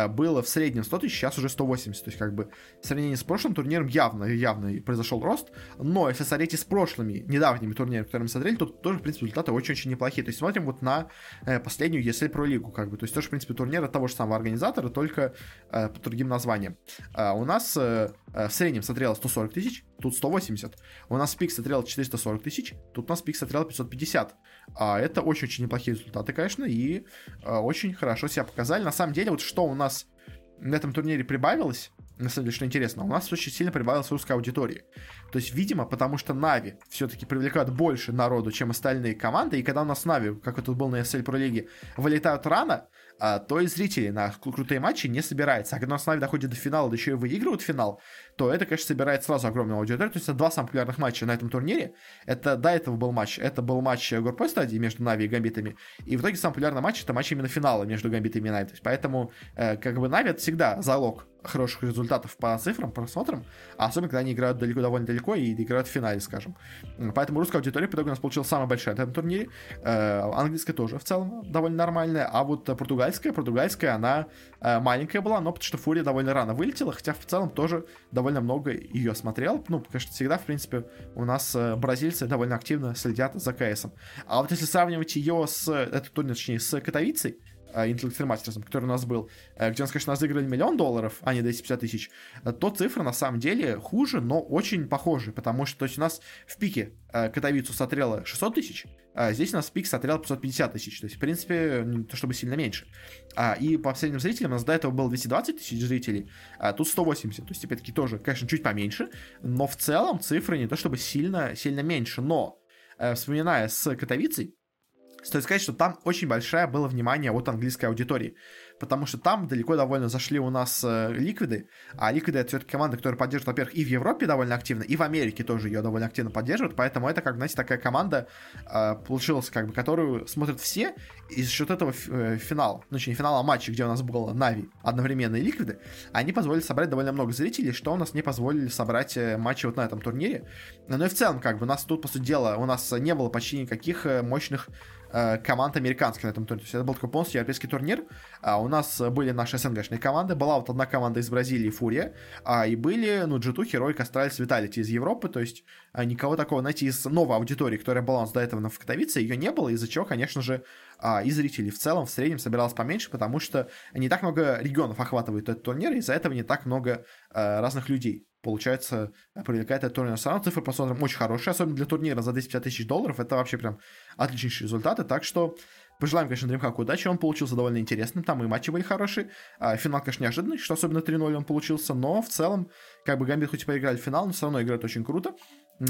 было в среднем 100 тысяч, сейчас уже 180. То есть, как бы, в сравнении с прошлым турниром явно, явно произошел рост. Но если смотреть с прошлыми, недавними турнирами, которые мы смотрели, то тоже, в принципе, результаты очень-очень неплохие. То есть, смотрим вот на э, последнюю ESL Pro лигу, как бы. То есть, тоже, в принципе, турнир от того же самого организатора, только э, по другим названиям. Э, у нас э, э в среднем смотрело 140 тысяч, тут 180. У нас пик смотрел 440 тысяч, тут у нас пик смотрел 550. А это очень-очень неплохие результаты, конечно, и а, очень хорошо себя показали. На самом деле, вот что у нас на этом турнире прибавилось, на самом деле, что интересно, у нас очень сильно прибавилась русская аудитория. То есть, видимо, потому что Нави все-таки привлекают больше народу, чем остальные команды, и когда у нас Нави, как это было на SL Pro Лиге, вылетают рано, то и зрители на крутые матчи не собирается. А когда Нави доходит до финала, да еще и выигрывают финал, то это, конечно, собирает сразу огромную аудиторию. То есть это два самых популярных матча на этом турнире. Это до этого был матч. Это был матч групповой стадии между Нави и Гамбитами. И в итоге самый популярный матч это матч именно финала между Гамбитами и Нави. То есть поэтому, э, как бы, Нави это всегда залог хороших результатов по цифрам, просмотрам, особенно когда они играют далеко, довольно далеко и играют в финале, скажем. Поэтому русская аудитория по итогу у нас получилась самая большая на этом турнире. Э, английская тоже в целом довольно нормальная, а вот португальская, португальская, она э, маленькая была, но потому что Фурия довольно рано вылетела, хотя в целом тоже довольно много ее смотрел. Ну, конечно, всегда, в принципе, у нас э, бразильцы довольно активно следят за КСом. А вот если сравнивать ее с, этот турнир, точнее, с Катовицей, Intel Extreme Masters, который у нас был, э, где нас, конечно, разыграли миллион долларов, а не 250 тысяч, э, то цифры на самом деле хуже, но очень похожи, потому что то есть у нас в пике э, Катовицу сотрело 600 тысяч, а здесь у нас пик сотрел 550 тысяч, то есть, в принципе, не то чтобы сильно меньше. А, и по последним зрителям у нас до этого было 220 тысяч зрителей, а тут 180, то есть, опять-таки, тоже, конечно, чуть поменьше, но в целом цифры не то чтобы сильно, сильно меньше, но вспоминая с Катовицей, Стоит сказать, что там очень большое было внимание от английской аудитории потому что там далеко довольно зашли у нас э, ликвиды, а ликвиды это все-таки команда, которая поддерживает, во-первых, и в Европе довольно активно, и в Америке тоже ее довольно активно поддерживает, поэтому это, как, знаете, такая команда э, получилась, как бы, которую смотрят все, и за счет этого э, финал, ну, не финала, а матча, где у нас было Нави одновременно и Ликвиды, они позволили собрать довольно много зрителей, что у нас не позволили собрать э, матчи вот на этом турнире. Ну и в целом, как бы, у нас тут, по сути дела, у нас не было почти никаких э, мощных э, команд американских на этом турнире. То есть это был такой полностью европейский турнир. А у нас были наши СНГшные команды. Была вот одна команда из Бразилии, Фурия. А, и были, ну, G2, Heroic, Astralis, из Европы. То есть а, никого такого найти из новой аудитории, которая была у нас до этого на Катовице, ее не было, из-за чего, конечно же, а, и зрителей в целом в среднем собиралось поменьше, потому что не так много регионов охватывает этот турнир, и из-за этого не так много а, разных людей получается, привлекает этот турнир. Все равно цифры посмотрим очень хорошие, особенно для турнира за 250 тысяч долларов. Это вообще прям отличнейшие результаты. Так что Пожелаем, конечно, DreamHack удачи, он получился довольно интересным, там и матчи были хорошие. А, финал, конечно, неожиданный, что особенно 3-0 он получился, но в целом, как бы Гамбит хоть и проиграли финал, но все равно играют очень круто.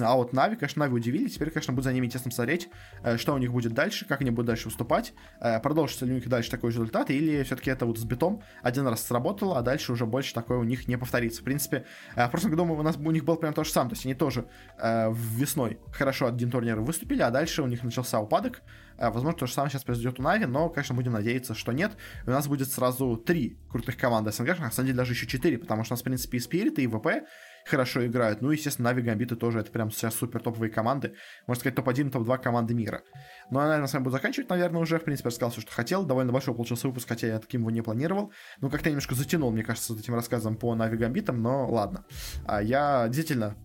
А вот Нави, конечно, Нави удивили. Теперь, конечно, будет за ними интересно смотреть, э, что у них будет дальше, как они будут дальше выступать. Э, продолжится ли у них дальше такой же результат, или все-таки это вот с битом один раз сработало, а дальше уже больше такое у них не повторится. В принципе, э, в прошлом году у нас у них был прям то же самое. То есть они тоже весной хорошо один турнир выступили, а дальше у них начался упадок. Возможно, то же самое сейчас произойдет у Нави, но, конечно, будем надеяться, что нет. У нас будет сразу три крутых команды СНГ, на самом деле даже еще четыре, потому что у нас, в принципе, и Spirit, и ВП, хорошо играют. Ну, естественно, Нави Гамбиты тоже это прям сейчас супер топовые команды. Можно сказать, топ-1, топ-2 команды мира. Ну, а, наверное, с вами буду заканчивать, наверное, уже. В принципе, рассказал все, что хотел. Довольно большой получился выпуск, хотя я таким его не планировал. Ну, как-то немножко затянул, мне кажется, с этим рассказом по Нави Гамбитам, но ладно. А я действительно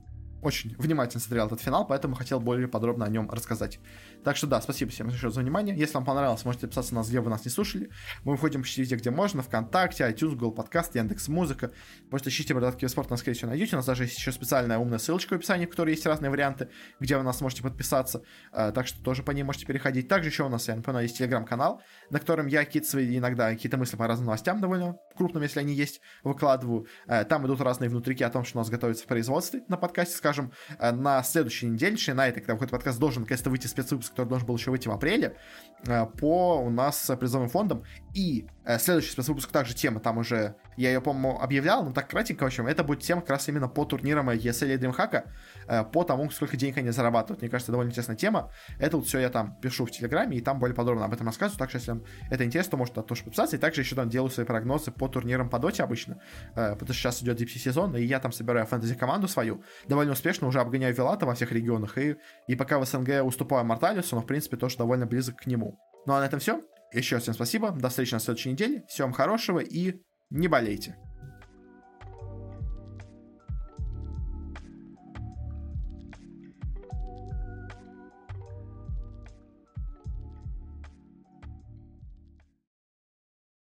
очень внимательно смотрел этот финал, поэтому хотел более подробно о нем рассказать. Так что да, спасибо всем еще за внимание. Если вам понравилось, можете подписаться на нас, где вы нас не слушали. Мы выходим почти везде, где можно. Вконтакте, iTunes, Google Подкаст, Яндекс Музыка. Можете ищите Бородатки Спорт, на скорее всего найдете. У нас даже есть еще специальная умная ссылочка в описании, в которой есть разные варианты, где вы нас можете подписаться. А, так что тоже по ней можете переходить. Также еще у нас, я напоминаю, есть телеграм-канал, на котором я какие-то свои иногда какие-то мысли по разным новостям довольно крупным, если они есть, выкладываю. А, там идут разные внутрики о том, что у нас готовится в производстве на подкасте, скажем, а, на следующей неделе, на этой, когда выходит подкаст, должен наконец-то выйти спецвыпуск, который должен был еще выйти в апреле э, по у нас призовым фондам. И э, следующий спецвыпуск также тема, там уже, я ее, по-моему, объявлял, но так кратенько, в общем, это будет тема как раз именно по турнирам ESL и DreamHack, э, по тому, сколько денег они зарабатывают. Мне кажется, довольно интересная тема. Это вот все я там пишу в Телеграме, и там более подробно об этом рассказываю, так что если вам это интересно, то можете тоже подписаться. И также еще там делаю свои прогнозы по турнирам по доте обычно, потому что сейчас идет DPC сезон, и я там собираю фэнтези-команду свою, довольно успешно уже обгоняю Вилата во всех регионах, и, и пока в СНГ уступаю Морталису, но в принципе тоже довольно близок к нему. Ну а на этом все. Еще раз всем спасибо. До встречи на следующей неделе. Всем хорошего и не болейте.